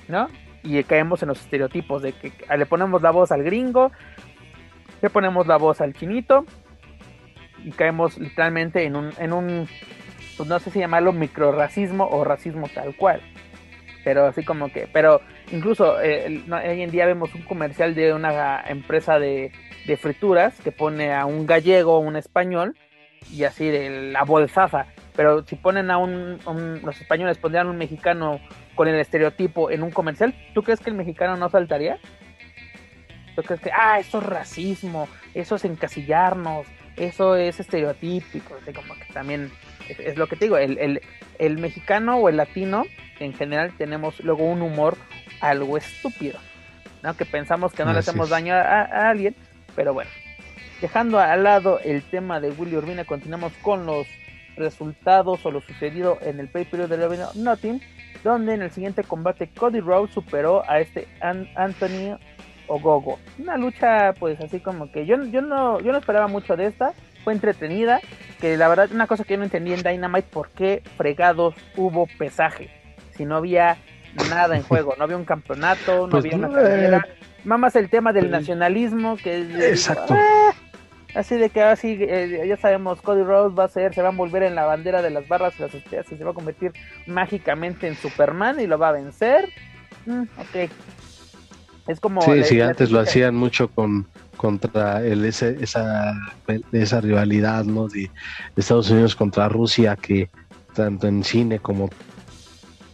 ¿No? Y caemos en los estereotipos de que le ponemos la voz al gringo, le ponemos la voz al chinito y caemos literalmente en un, en un pues no sé si llamarlo microracismo o racismo tal cual. Pero así como que, pero incluso eh, hoy en día vemos un comercial de una empresa de, frituras que pone a un gallego o un español y así de la bolsaza. Pero si ponen a un, los españoles pondrían un mexicano con el estereotipo en un comercial, ¿tú crees que el mexicano no saltaría? ¿tú crees que, ah, eso es racismo, eso es encasillarnos, eso es estereotípico? como que también es, lo que te digo, el, el, el mexicano o el latino en general tenemos luego un humor algo estúpido, ¿no? Que pensamos que no le hacemos daño a, alguien, pero bueno. Dejando al lado el tema de Willy Urbina, continuamos con los resultados o lo sucedido en el pay per de Nothing, donde en el siguiente combate Cody Rhodes superó a este Anthony Ogogo. Una lucha pues así como que yo, yo no yo no esperaba mucho de esta, fue entretenida, que la verdad una cosa que yo no entendí en Dynamite, ¿por qué fregados hubo pesaje? Si no había nada en juego, no había un campeonato, no pues había una carrera. más el tema del nacionalismo, que Exacto. Ah, así de que así eh, ya sabemos, Cody Rhodes va a ser, se va a envolver en la bandera de las barras y las estrellas y se va a convertir mágicamente en Superman y lo va a vencer. Mm, ok. Es como. Sí, sí, antes lo hacían mucho con contra el, ese, esa, esa rivalidad ¿no? de Estados Unidos contra Rusia que tanto en cine como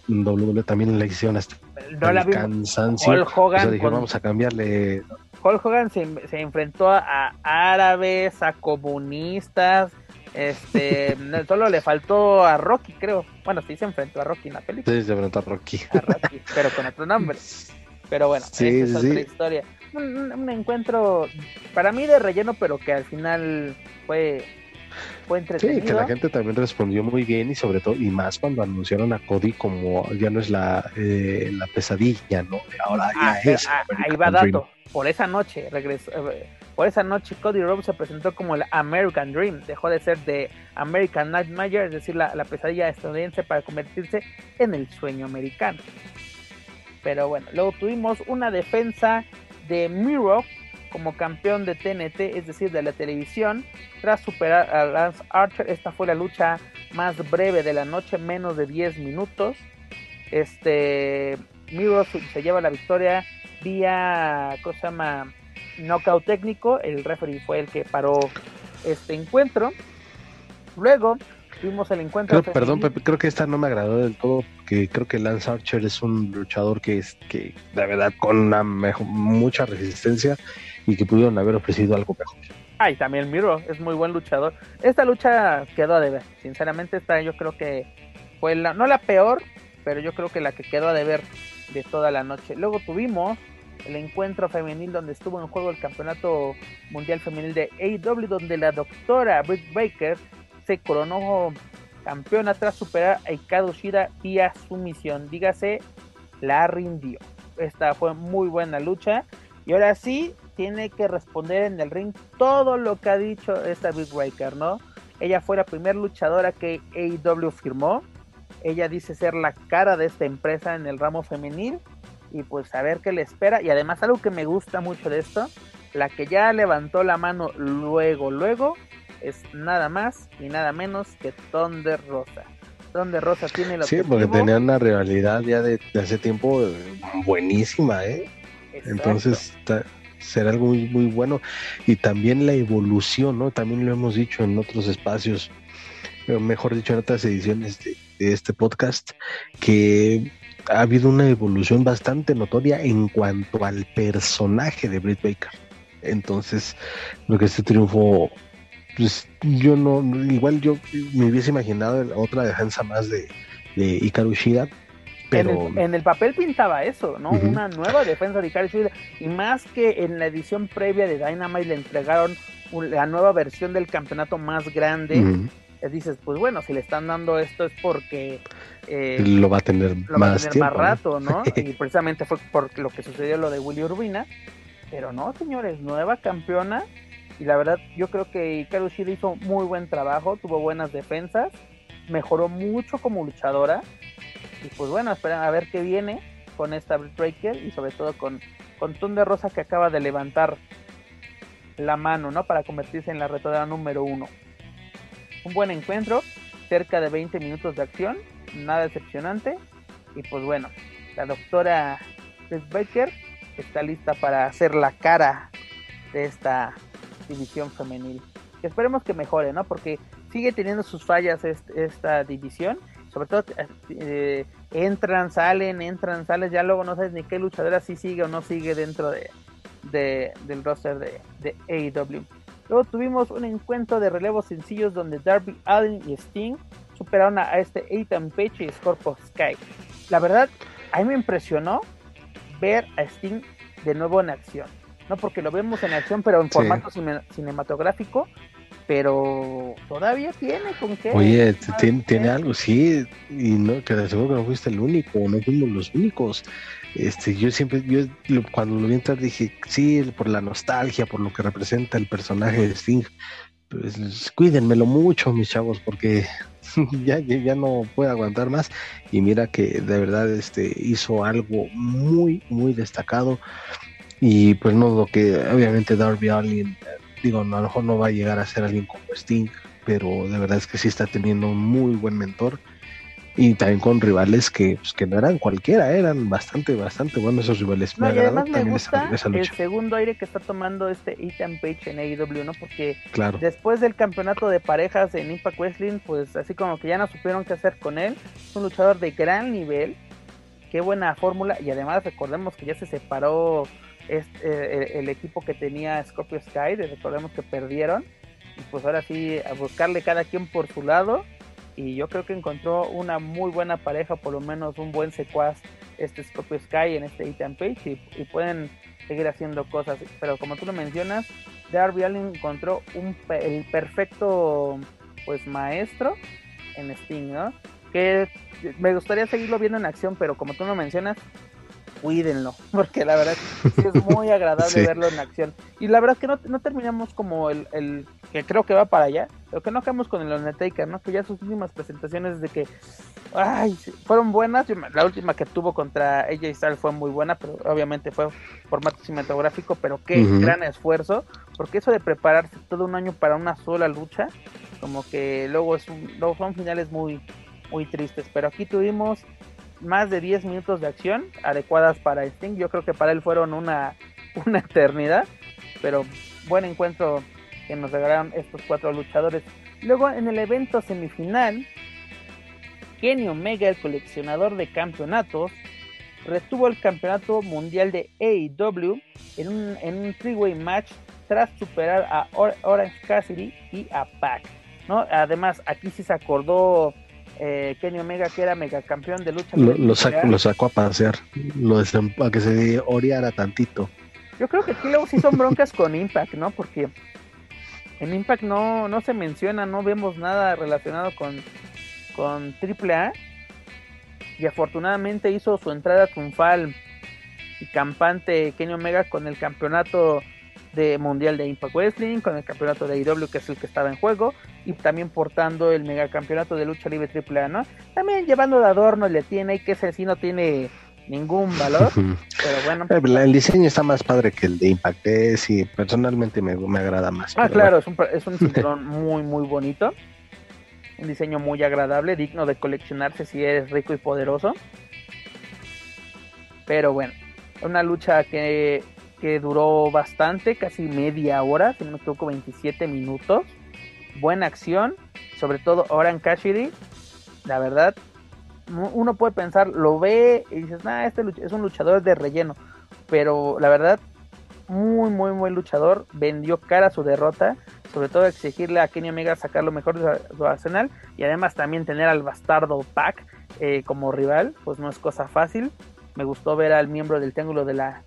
en WWE también le hicieron hasta no la cansancio. Hogan vamos a cambiarle. Hulk Hogan se, se, enfrentó a árabes, a comunistas, este, solo le faltó a Rocky, creo. Bueno, sí se enfrentó a Rocky en la película. Sí, se enfrentó a Rocky. A Rocky pero con otro nombre. Pero bueno, esa es otra historia. Un, encuentro para mí de relleno, pero que al final fue, fue entretenido. Sí, que la gente también respondió muy bien y sobre todo, y más cuando anunciaron a Cody como ya no es la, eh, la pesadilla, ¿no? Ahora ya ah, es. Ah, ahí va dato. Por esa noche regresó. Eh, por esa noche Cody Rhodes se presentó como el American Dream, dejó de ser de American Nightmare, es decir, la, la pesadilla estadounidense para convertirse en el sueño americano. Pero bueno, luego tuvimos una defensa de Miro como campeón de TNT, es decir, de la televisión, tras superar a Lance Archer. Esta fue la lucha más breve de la noche, menos de 10 minutos. Este Miro se lleva la victoria vía, ¿cómo se llama? Knockout técnico. El referee fue el que paró este encuentro. Luego Tuvimos el encuentro. perdón, Pepe, creo que esta no me agradó del todo, porque creo que Lance Archer es un luchador que es que de verdad con una mucha resistencia y que pudieron haber ofrecido algo mejor. Ah, y también Miro es muy buen luchador. Esta lucha quedó a deber. Sinceramente, esta yo creo que fue la, no la peor, pero yo creo que la que quedó a deber de toda la noche. Luego tuvimos el encuentro femenil donde estuvo en juego el campeonato mundial femenil de AEW, donde la doctora Britt Baker se coronó campeona tras superar a Ikado Shida vía sumisión. Dígase, la rindió. Esta fue muy buena lucha. Y ahora sí, tiene que responder en el ring todo lo que ha dicho esta Big Breaker, ¿no? Ella fue la primera luchadora que AEW firmó. Ella dice ser la cara de esta empresa en el ramo femenil. Y pues a ver qué le espera. Y además algo que me gusta mucho de esto, la que ya levantó la mano luego, luego, es nada más y nada menos que Thunder Rosa. Thunder Rosa tiene la Sí, porque tenía una rivalidad ya de, hace tiempo eh, buenísima, ¿eh? Entonces será algo muy, muy bueno. Y también la evolución, ¿no? También lo hemos dicho en otros espacios, mejor dicho, en otras ediciones de, este podcast, que ha habido una evolución bastante notoria en cuanto al personaje de Britt Baker. Entonces, lo que este triunfo pues yo no, igual yo me hubiese imaginado otra defensa más de, de pero... En el, papel pintaba eso, ¿no? Una nueva defensa de Shida, y más que en la edición previa de Dynamite le entregaron la nueva versión del campeonato más grande, dices, pues bueno, si le están dando esto es porque... Eh, lo va a tener, más, más rato, ¿no? y precisamente fue por lo que sucedió lo de Willy Urbina, pero no, señores, nueva campeona y la verdad, yo creo que Hikaru Shida hizo muy buen trabajo, tuvo buenas defensas, mejoró mucho como luchadora. Y pues bueno, esperan a ver qué viene con esta Breaker y sobre todo con, con Thunder Rosa que acaba de levantar la mano, ¿no? Para convertirse en la retadora número uno. Un buen encuentro, cerca de 20 minutos de acción, nada decepcionante. Y pues bueno, la doctora Britt Baker está lista para hacer la cara de esta división femenil. Esperemos que mejore, ¿no? Porque sigue teniendo sus fallas esta división. Sobre todo eh, entran, salen, entran, salen. Ya luego no sabes ni qué luchadora si sigue o no sigue dentro de, de, del roster de, de AEW. Luego tuvimos un encuentro de relevos sencillos donde Darby Allin y Sting superaron a, este Ethan Page y Scorpio Sky. La verdad, a mí me impresionó ver a Sting de nuevo en acción. No porque lo vemos en acción, pero en formato cinematográfico pero todavía tiene con qué. Oye, tiene, tiene, algo, sí, y no, que de seguro que no fuiste el único, no fuimos los únicos. Este, yo siempre, yo cuando lo vi entrar dije, sí, por la nostalgia, por lo que representa el personaje de Sting, pues cuídenmelo mucho, mis chavos, porque ya, ya no puede aguantar más. Y mira que de verdad este hizo algo muy, muy destacado. Y pues no lo que obviamente Darby Allin digo, a lo mejor no va a llegar a ser alguien como Sting, pero de verdad es que sí está teniendo un muy buen mentor y también con rivales que, pues, que no eran cualquiera, eran bastante, bastante buenos esos rivales. me además me gusta el segundo aire que está tomando este Ethan Page en AEW, ¿no? Porque después del campeonato de parejas en Impact Wrestling, pues así como que ya no supieron qué hacer con él. Es un luchador de gran nivel, qué buena fórmula y además recordemos que ya se separó este, el, equipo que tenía Scorpio Sky, recordemos que perdieron, y pues ahora sí a buscarle cada quien por su lado, y yo creo que encontró una muy buena pareja, por lo menos un buen secuaz, este Scorpio Sky en este Ethan Page, y, pueden seguir haciendo cosas, pero como tú lo mencionas, Darby Allin encontró un, el perfecto pues maestro en Sting, ¿no? Que me gustaría seguirlo viendo en acción, pero como tú lo mencionas, cuídenlo, porque la verdad es muy agradable verlo en acción. Y la verdad es que no, no terminamos como el, el, que creo que va para allá, pero que no acabamos con el Undertaker, ¿no? Que ya sus últimas presentaciones de que, ay, fueron buenas. La última que tuvo contra AJ Styles fue muy buena, pero obviamente fue formato cinematográfico, pero qué gran esfuerzo, porque eso de prepararse todo un año para una sola lucha, como que luego, es un, luego son finales muy, muy tristes. Pero aquí tuvimos más de 10 minutos de acción adecuadas para Sting. Yo creo que para él fueron una, una eternidad, pero buen encuentro que nos regalaron estos cuatro luchadores. Luego en el evento semifinal, Kenny Omega, el coleccionador de campeonatos, retuvo el campeonato mundial de AEW en un, en un three-way match tras superar a Orange Cassidy y a Pac. ¿no? Además, aquí sí se acordó eh, Kenny Omega, que era megacampeón de lucha. Lo, sacó a pasear, lo a que se oreara tantito. Yo creo que aquí luego sí son broncas con Impact, ¿no? Porque en Impact no, no se menciona, no vemos nada relacionado con, con AAA. Y afortunadamente hizo su entrada triunfal y campante Kenny Omega con el campeonato de Mundial de Impact Wrestling, con el campeonato de IW que es el que estaba en juego, y también portando el megacampeonato de lucha libre AAA, ¿no? También llevando de adorno le tiene, y que ese sí no tiene ningún valor, pero bueno. Eh, el diseño está más padre que el de Impact, eh, sí, personalmente me, agrada más. Ah, claro, es un, es un cinturón muy, muy bonito, un diseño muy agradable, digno de coleccionarse si eres rico y poderoso. Pero bueno, una lucha que que duró bastante, casi media hora, si no me equivoco, 27 minutos. Buena acción, sobre todo ahora en Cassidy. La verdad, uno puede pensar, lo ve y dices, nah, este es un luchador de relleno. Pero la verdad, muy, muy, muy luchador. Vendió cara su derrota. Sobre todo exigirle a Kenny Omega sacar lo mejor de su, arsenal. Y además también tener al bastardo Pac eh, como rival. Pues no es cosa fácil. Me gustó ver al miembro del Triángulo de la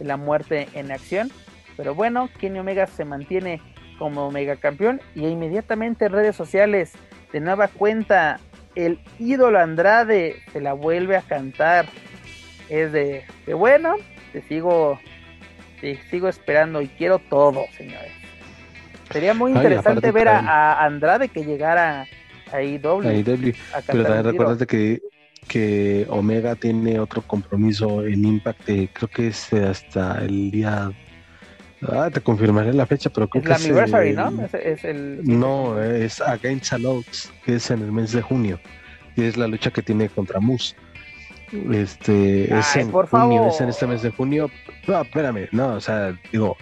la muerte en acción. Pero bueno, Kenny Omega se mantiene como mega campeón y inmediatamente en redes sociales de nueva cuenta el ídolo Andrade se la vuelve a cantar. Es de, que bueno, te sigo, te sigo esperando y quiero todo, señores. Sería muy interesante ver a, Andrade que llegara a IW. A Pero también recuerda que que Omega tiene otro compromiso en Impact, creo que es hasta el día... Ah, te confirmaré la fecha, pero creo que es... Anniversary, ¿no? Es, el... No, es Against All que es en el mes de junio. Y es la lucha que tiene contra Moose. Este, es en junio, es en este mes de junio. No, espérame, no, o sea, digo,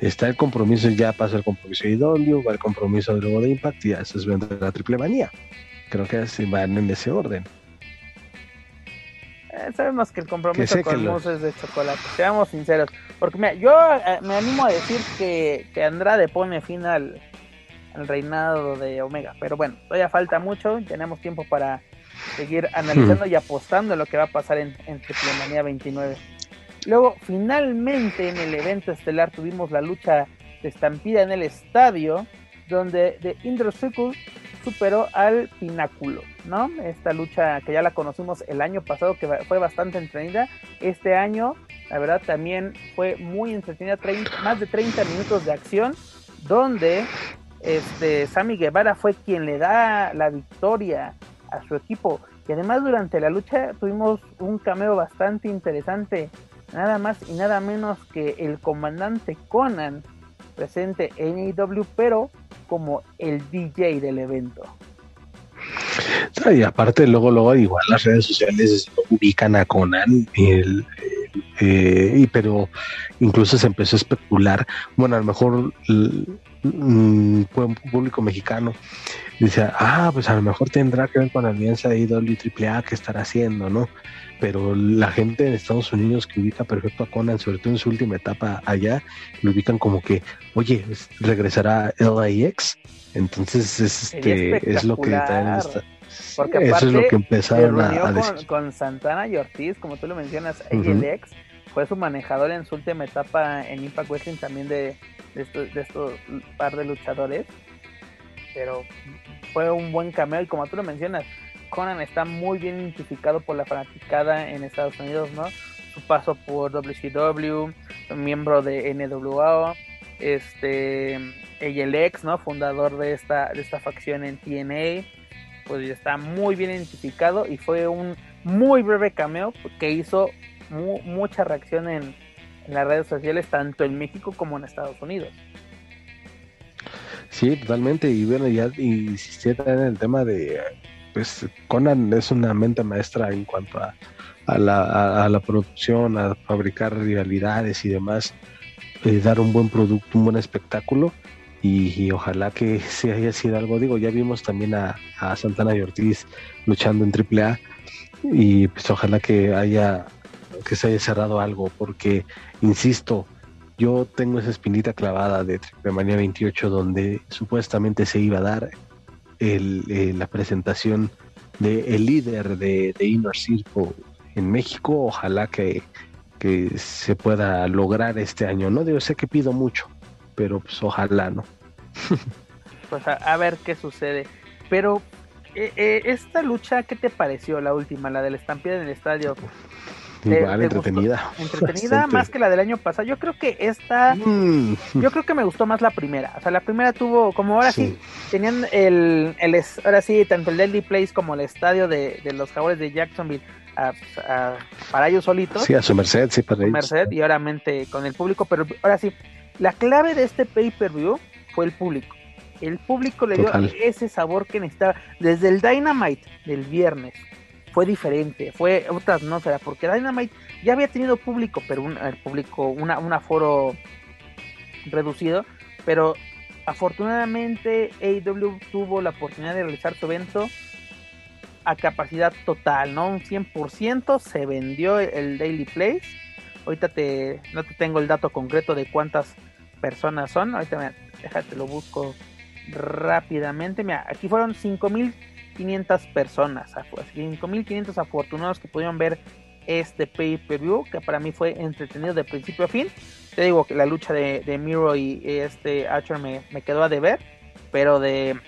está el compromiso, ya pasa el compromiso de IW, va el compromiso luego de Impact y ya se es la triple manía. Creo que así van en ese orden. Eh, sabemos que el compromiso con Moose es de chocolate, seamos sinceros. Porque mira, yo eh, me animo a decir que, que Andrade pone fin al, reinado de Omega. Pero bueno, todavía falta mucho, tenemos tiempo para seguir analizando y apostando lo que va a pasar en, en Triple 29. Luego, finalmente en el evento estelar tuvimos la lucha de estampida en el estadio, donde The Indra Circle superó al Pináculo, ¿no? Esta lucha que ya la conocimos el año pasado, que fue bastante entretenida. Este año, la verdad, también fue muy entretenida, más de 30 minutos de acción, donde este, Sammy Guevara fue quien le da la victoria a su equipo. Y además durante la lucha tuvimos un cameo bastante interesante, nada más y nada menos que el comandante Conan presente en AEW, pero como el DJ del evento. Y aparte luego, luego igual las redes sociales ubican a Conan el, eh, y pero incluso se empezó a especular, bueno, a lo mejor un público mexicano dice, ah, pues a lo mejor tendrá que ver con la alianza de IW AAA que estará haciendo, ¿no? Pero la gente en Estados Unidos que ubica perfecto a Conan, sobre todo en su última etapa allá, lo ubican como que, oye, regresará LAX. Entonces, este, es lo que está, Porque eso es lo que empezaron a, decir. Con, Santana y Ortiz, como tú lo mencionas, LAX fue su manejador en su última etapa en Impact Wrestling también de, de estos, de estos par de luchadores. Pero fue un buen cameo y como tú lo mencionas, Conan está muy bien identificado por la fanaticada en Estados Unidos, ¿no? Su paso por WCW, miembro de NWA, este ALX, ¿no? Fundador de esta, de esta facción en TNA, pues está muy bien identificado y fue un muy breve cameo que hizo mucha reacción en, las redes sociales, tanto en México como en Estados Unidos. Sí, totalmente. Y bueno, ya insistí en el tema de, pues Conan es una mente maestra en cuanto a, la, producción, a fabricar rivalidades y demás, eh, dar un buen producto, un buen espectáculo. Y, ojalá que se haya sido algo. Digo, ya vimos también a, Santana y Ortiz luchando en AAA y pues ojalá que haya que se haya cerrado algo, porque, insisto, yo tengo esa espinita clavada de Triple 28 donde supuestamente se iba a dar el, eh, la presentación del el líder de, Inner Circle en México. Ojalá que, que, se pueda lograr este año. No sé que pido mucho, pero pues ojalá no. pues a, ver qué sucede. Pero eh, eh, esta lucha, ¿qué te pareció la última, la del estampida en el estadio? Igual, entretenida. Entretenida más que la del año pasado. Yo creo que esta. Mm. Yo creo que me gustó más la primera. O sea, la primera tuvo. Como ahora sí, tenían el, el. Ahora sí, tanto el Deadly Place como el estadio de, de los Jaguares de Jacksonville. para ellos solitos. Sí, a su merced, sí, para su merced y obviamente con el público. Pero ahora sí, la clave de este pay-per-view fue el público. El público le dio ese sabor que necesitaba. Desde el Dynamite del viernes fue diferente, fue otra atmósfera, porque Dynamite ya había tenido público, pero un el público, una, un aforo reducido, pero afortunadamente AEW tuvo la oportunidad de realizar su evento a capacidad total, ¿no? Un 100% se vendió el Daily Place. Ahorita te, no te tengo el dato concreto de cuántas personas son. Ahorita me, déjate lo busco rápidamente. Mira, aquí fueron 5000 500 personas, 5.500 afortunados que pudieron ver este pay-per-view, que para mí fue entretenido de principio a fin. Te digo que la lucha de, de Miro y este Archer me, quedó a deber, pero de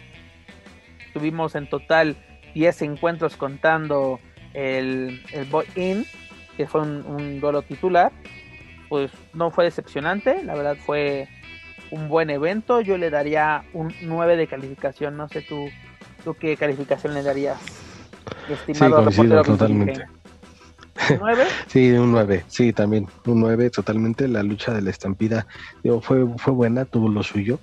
tuvimos en total 10 encuentros contando el, el Boy In, que fue un, un duelo titular. Pues no fue decepcionante, la verdad fue un buen evento. Yo le daría un 9 de calificación, no sé tú ¿Tú qué calificación le darías, estimado sí, totalmente. ¿Un 9? sí, un 9, sí, también, un 9 totalmente. La lucha de la estampida digo, fue, fue buena, tuvo lo suyo,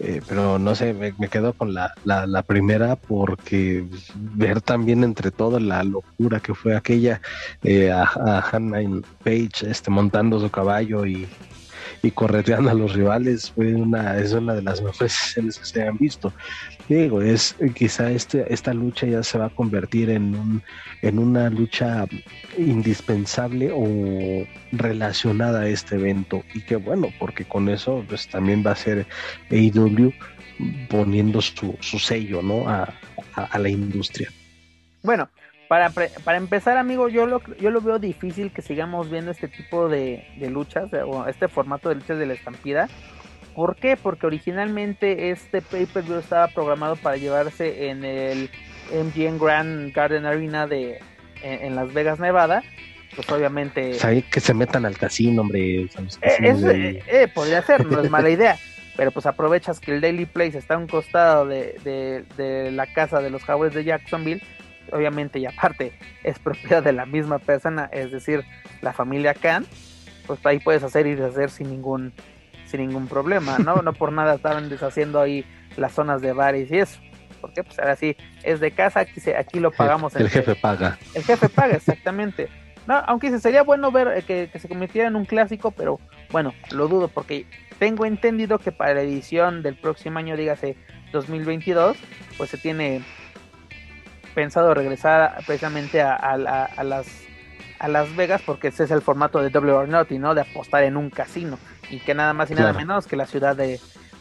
eh, pero no sé, me, quedo con la, la, primera porque ver también entre todo la locura que fue aquella eh, a, a Hannah Page este, montando su caballo y, y correteando a los rivales fue una, es una de las mejores escenas que se han visto. Digo, es quizá este, esta lucha ya se va a convertir en, un, en una lucha indispensable o relacionada a este evento. Y qué bueno, porque con eso pues también va a ser AEW poniendo su, su sello ¿no? a, a la industria. Bueno, para, para empezar, amigo, yo lo, yo lo veo difícil que sigamos viendo este tipo de, luchas o este formato de luchas de la estampida. ¿Por qué? Porque originalmente este pay-per-view estaba programado para llevarse en el MGM Grand Garden Arena de en, Las Vegas, Nevada. Pues obviamente. que se metan al casino, hombre. Eh, eh, eh, podría ser, no es mala idea. Pero pues aprovechas que el Daily Place está a un costado de, de, de la casa de los Jaguars de Jacksonville obviamente y aparte es propiedad de la misma persona, es decir, la familia Khan, pues ahí puedes hacer y deshacer sin ningún sin ningún problema, ¿no? No por nada estaban deshaciendo ahí las zonas de bares y eso. Porque pues ahora sí, es de casa, aquí, se, aquí lo pagamos. El, jefe paga. El jefe paga, exactamente. No, aunque sería bueno ver eh, que, que, se convirtiera en un clásico, pero bueno, lo dudo porque tengo entendido que para la edición del próximo año, dígase 2022, pues se tiene pensado regresar precisamente a, las a Las Vegas porque ese es el formato de W or Not ¿no? De apostar en un casino y que nada más y nada menos que la ciudad de,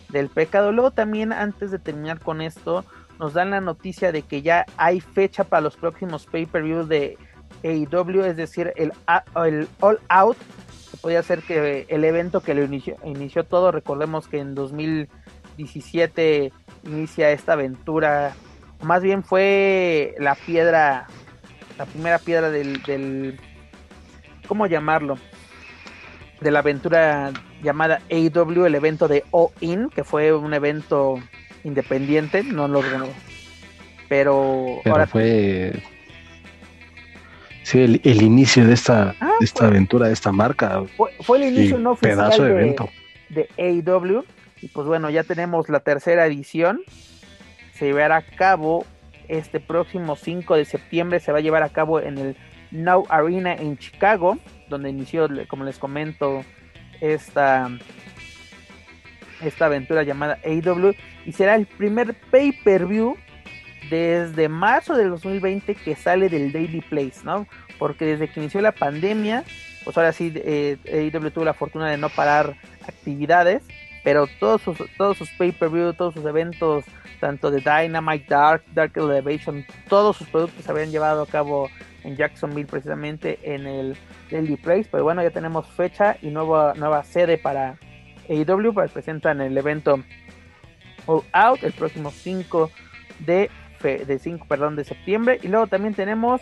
del pecado. Luego también antes de terminar con esto nos dan la noticia de que ya hay fecha para los próximos pay-per-views de AEW, es decir, el, el All Out, que podría ser que el evento que lo inició, inició todo, recordemos que en 2017 inicia esta aventura más bien fue la piedra, la primera piedra del, del ¿cómo llamarlo? De la aventura llamada AW, el evento de O-In, que fue un evento independiente, no lo pero, pero ahora fue sí el, el, inicio de esta, ah, esta aventura, de esta marca. Fue, el inicio no oficial de, evento. de AW y pues bueno, ya tenemos la tercera edición. Se llevará a cabo este próximo 5 de septiembre, se va a llevar a cabo en el Now Arena en Chicago, donde inició, como les comento, esta, esta aventura llamada AW y será el primer pay-per-view desde marzo del 2020 que sale del Daily Place, ¿no? Porque desde que inició la pandemia, pues ahora sí, eh, AW tuvo la fortuna de no parar actividades, pero todos sus, todos sus pay-per-view, todos sus eventos tanto de Dynamite, Dark, Dark Elevation, todos sus productos se habían llevado a cabo en Jacksonville precisamente en el Daily Place, pero bueno, ya tenemos fecha y nueva, nueva sede para AEW, para presentar en el evento All Out el próximo 5 de, de 5, perdón, de septiembre y luego también tenemos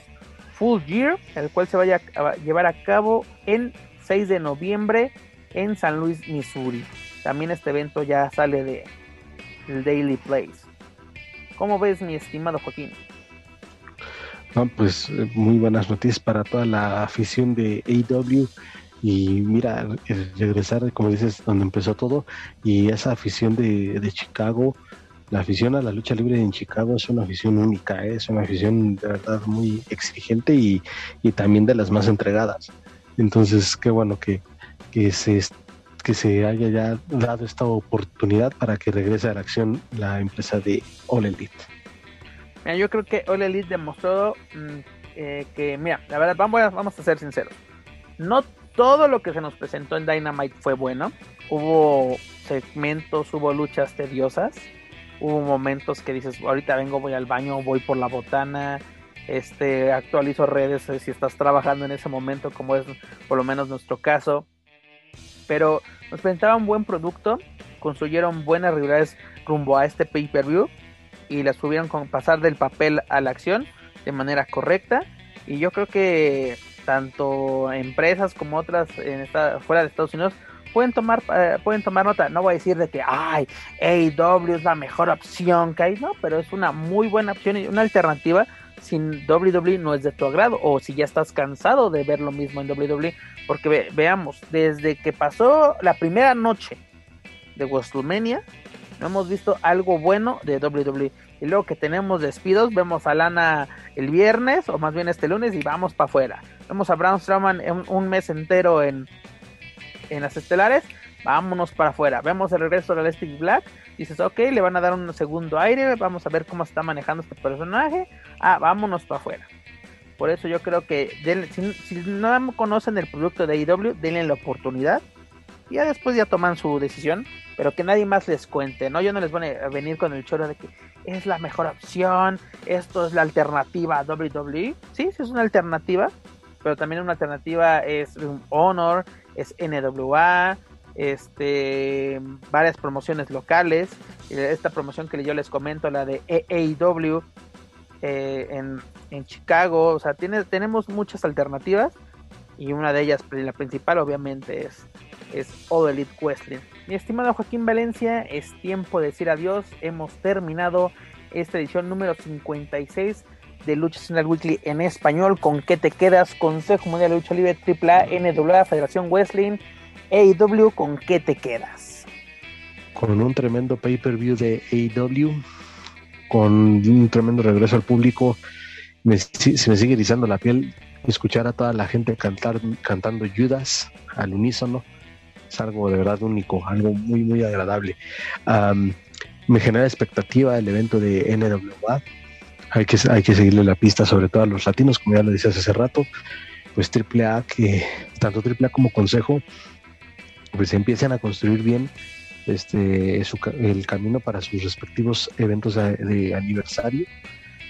Full Year, el cual se vaya a llevar a cabo en 6 de noviembre en San Luis, Missouri. También este evento ya sale de Daily Place. ¿Cómo ves, mi estimado Joaquín? Pues eh, muy buenas noticias para toda la afición de AW y mira, regresar, como dices, donde empezó todo y esa afición de, Chicago, la afición a la lucha libre en Chicago es una afición única, ¿eh? es una afición de verdad muy exigente y, también de las más entregadas. Entonces, qué bueno que, que se que se haya ya dado esta oportunidad para que regrese a la acción la empresa de All Elite. Mira, yo creo que All Elite demostró mm, eh, que, mira, la verdad, vamos a, vamos a ser sinceros. No todo lo que se nos presentó en Dynamite fue bueno. Hubo segmentos, hubo luchas tediosas. Hubo momentos que dices, ahorita vengo, voy al baño, voy por la botana, este, actualizo redes eh, si estás trabajando en ese momento, como es por lo menos nuestro caso pero nos presentaban un buen producto, construyeron buenas rivalidades rumbo a este pay-per-view y las subieron con pasar del papel a la acción de manera correcta. Y yo creo que tanto empresas como otras en esta, fuera de Estados Unidos pueden tomar eh, pueden tomar nota. No voy a decir de que ay AEW es la mejor opción que hay no pero es una muy buena opción y una alternativa sin WWE no es de tu agrado o si ya estás cansado de ver lo mismo en WWE porque veamos, desde que pasó la primera noche de WrestleMania, no hemos visto algo bueno de WWE. Y luego que tenemos despidos, vemos a Lana el viernes, o más bien este lunes, y vamos para afuera. Vemos a Braun Strowman un mes entero en, en las estelares, vámonos para afuera. Vemos el regreso de Elastic Black, dices, ok, le van a dar un segundo aire, vamos a ver cómo está manejando este personaje, ah, vámonos para afuera. Por eso yo creo que si, no conocen el producto de IW, denle la oportunidad. Y ya después ya toman su decisión, pero que nadie más les cuente, ¿no? Yo no les voy a venir con el choro de que es la mejor opción, esto es la alternativa a WWE. Sí, sí es una alternativa, pero también una alternativa es Honor, es NWA, este, varias promociones locales. Esta promoción que yo les comento, la de AAW eh, en, Chicago, o sea, tiene, tenemos muchas alternativas y una de ellas, la principal obviamente es, es All Elite Wrestling. Mi estimado Joaquín Valencia, es tiempo de decir adiós. Hemos terminado esta edición número 56 de Lucha Central Weekly en español. ¿Con qué te quedas? Consejo Mundial de Lucha Libre AAA, NWA, Federación Wrestling, AEW, ¿con qué te quedas? Con un tremendo pay-per-view de AEW, con un tremendo regreso al público. Me, se me sigue erizando la piel escuchar a toda la gente cantar, cantando Judas al unísono. Es algo de verdad único, algo muy, muy agradable. me genera expectativa el evento de NWA hay que, hay que seguirle la pista, sobre todo a los latinos, como ya lo decías hace rato, pues AAA, que tanto AAA como Consejo, pues empiezan a construir bien este el camino para sus respectivos eventos de, aniversario.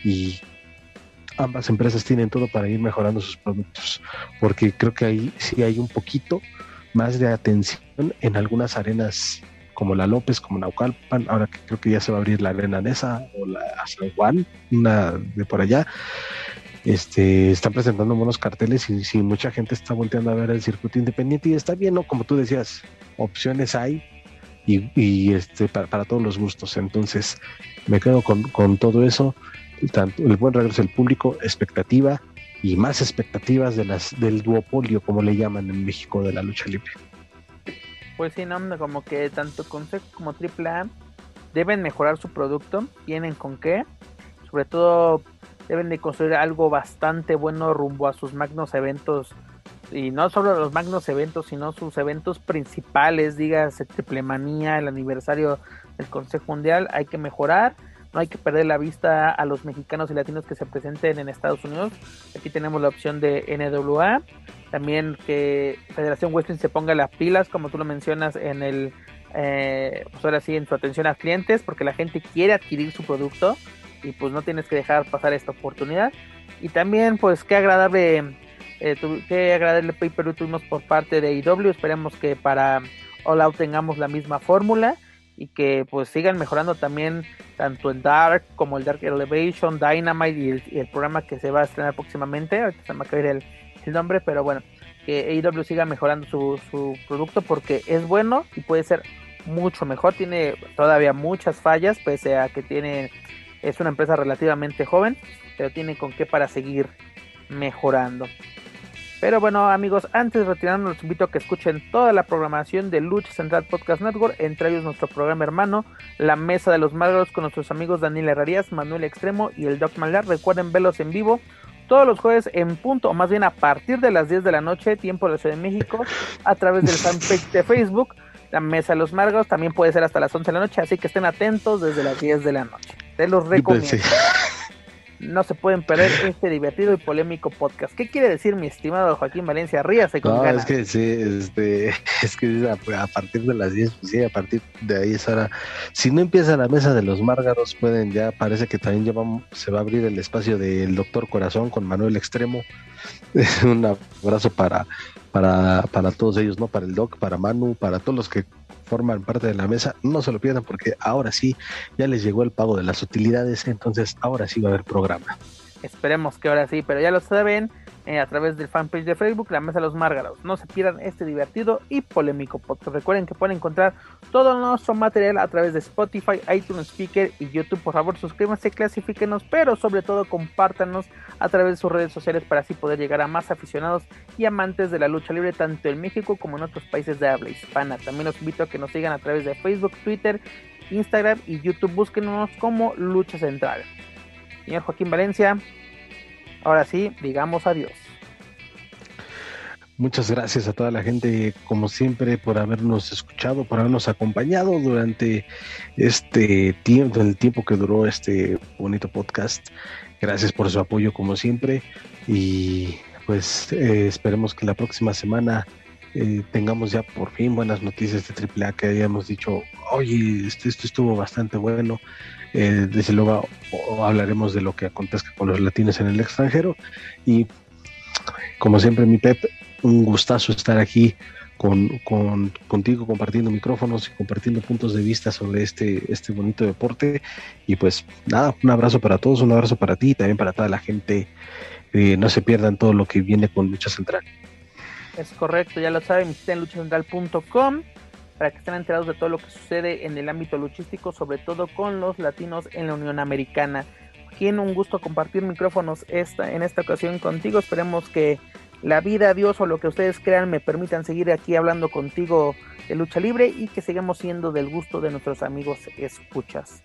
Y ambas empresas tienen todo para ir mejorando sus productos, porque creo que ahí sí hay un poquito más de atención en algunas arenas como la López, como Naucalpan, ahora que creo que ya se va a abrir la Arena Nesa o la San Juan, una de por allá, este, están presentando buenos carteles y, si mucha gente está volteando a ver el circuito independiente y está bien, ¿no? Como tú decías, opciones hay y, este, para, todos los gustos. Entonces, me quedo con, con todo eso, tanto el buen regreso del público, expectativa y más expectativas de las del duopolio, como le llaman en México, de la lucha libre. Pues sí, no, como que tanto Consejo como AAA deben mejorar su producto, tienen con qué, sobre todo deben de construir algo bastante bueno rumbo a sus magnos eventos y no solo los magnos eventos, sino sus eventos principales, digas Triple Manía, el aniversario del Consejo Mundial, hay que mejorar, no hay que perder la vista a los mexicanos y latinos que se presenten en Estados Unidos. Aquí tenemos la opción de NWA, también que Federación Wrestling se ponga las pilas, como tú lo mencionas, en el, eh, pues ahora sí, en su atención a clientes, porque la gente quiere adquirir su producto y pues no tienes que dejar pasar esta oportunidad. Y también, pues, qué agradable, eh, qué agradable pay per tuvimos por parte de IW. Esperemos que para All Out tengamos la misma fórmula y que pues sigan mejorando también tanto el Dark como el Dark Elevation, Dynamite y el, programa que se va a estrenar próximamente. Ahorita se me va a el, el nombre, pero bueno, que AEW siga mejorando su, su producto porque es bueno y puede ser mucho mejor. Tiene todavía muchas fallas, pese a que tiene es una empresa relativamente joven, pero tiene con qué para seguir mejorando. Pero bueno, amigos, antes de retirarnos, los invito a que escuchen toda la programación de Lucha Central Podcast Network, entre ellos nuestro programa hermano, La Mesa de los Magros, con nuestros amigos Daniel Herrerías, Manuel Extremo y el Doc Malgar. Recuerden verlos en vivo todos los jueves en punto, o más bien a partir de las 10 de la noche, tiempo de la Ciudad de México, a través del fanpage de Facebook, la Mesa de los Margos, también puede ser hasta las 11 de la noche, así que estén atentos desde las 10 de la noche. Te los pues recomiendo no se pueden perder este divertido y polémico podcast. ¿Qué quiere decir mi estimado Joaquín Valencia? Ríase con no, es que sí, este, es que a, partir de las 10, pues sí, a partir de ahí es ahora. Si no empieza la mesa de los márgaros, pueden ya, parece que también ya se va a abrir el espacio del Doctor Corazón con Manuel Extremo. Un abrazo para, para, para todos ellos, ¿no? Para el Doc, para Manu, para todos los que forman parte de la mesa, no se lo pierdan porque ahora sí ya les llegó el pago de las utilidades, entonces ahora sí va a haber programa. Esperemos que ahora sí, pero ya lo saben, eh, a través del fanpage de Facebook, La Mesa de los Márgaros. No se pierdan este divertido y polémico podcast. Recuerden que pueden encontrar todo nuestro material a través de Spotify, iTunes Speaker y YouTube. Por favor, suscríbanse, clasifíquenos, pero sobre todo compártanos a través de sus redes sociales para así poder llegar a más aficionados y amantes de la lucha libre, tanto en México como en otros países de habla hispana. También los invito a que nos sigan a través de Facebook, Twitter, Instagram y YouTube. Búsquenos como Lucha Central. Señor Joaquín Valencia, Ahora sí, digamos adiós. Muchas gracias a toda la gente, como siempre, por habernos escuchado, por habernos acompañado durante este tiempo, el tiempo que duró este bonito podcast. Gracias por su apoyo, como siempre. Y pues eh, esperemos que la próxima semana eh, tengamos ya por fin buenas noticias de AAA que habíamos dicho, oye, esto, esto estuvo bastante bueno. Eh, desde luego hablaremos de lo que acontezca con los latinos en el extranjero. Y como siempre, mi Pep, un gustazo estar aquí con, contigo compartiendo micrófonos y compartiendo puntos de vista sobre este, este bonito deporte. Y pues nada, un abrazo para todos, un abrazo para ti y también para toda la gente. Eh, no se pierdan todo lo que viene con Lucha Central. Es correcto, ya lo saben, visiten luchacentral.com para que estén enterados de todo lo que sucede en el ámbito luchístico, sobre todo con los latinos en la Unión Americana. Quien un gusto compartir micrófonos esta, en esta ocasión contigo. Esperemos que la vida, Dios o lo que ustedes crean me permitan seguir aquí hablando contigo de lucha libre y que sigamos siendo del gusto de nuestros amigos escuchas.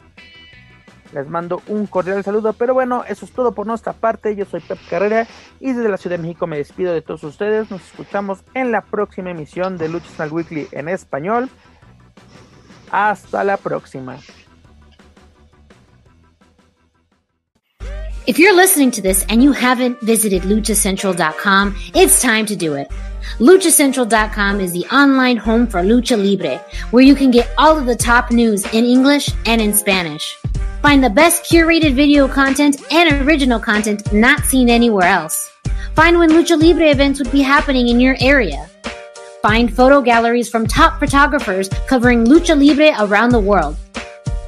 Les mando un cordial saludo, pero bueno, eso es todo por nuestra parte. Yo soy Pep Carrera y desde la Ciudad de México me despido de todos ustedes. Nos escuchamos en la próxima emisión de Lucha Central Weekly en español. Hasta la próxima. If you're listening to this and you haven't visited luchacentral.com, it's time to do it. LuchaCentral.com is the online home for Lucha Libre, where you can get all of the top news in English and in Spanish. Find the best curated video content and original content not seen anywhere else. Find when Lucha Libre events would be happening in your area. Find photo galleries from top photographers covering Lucha Libre around the world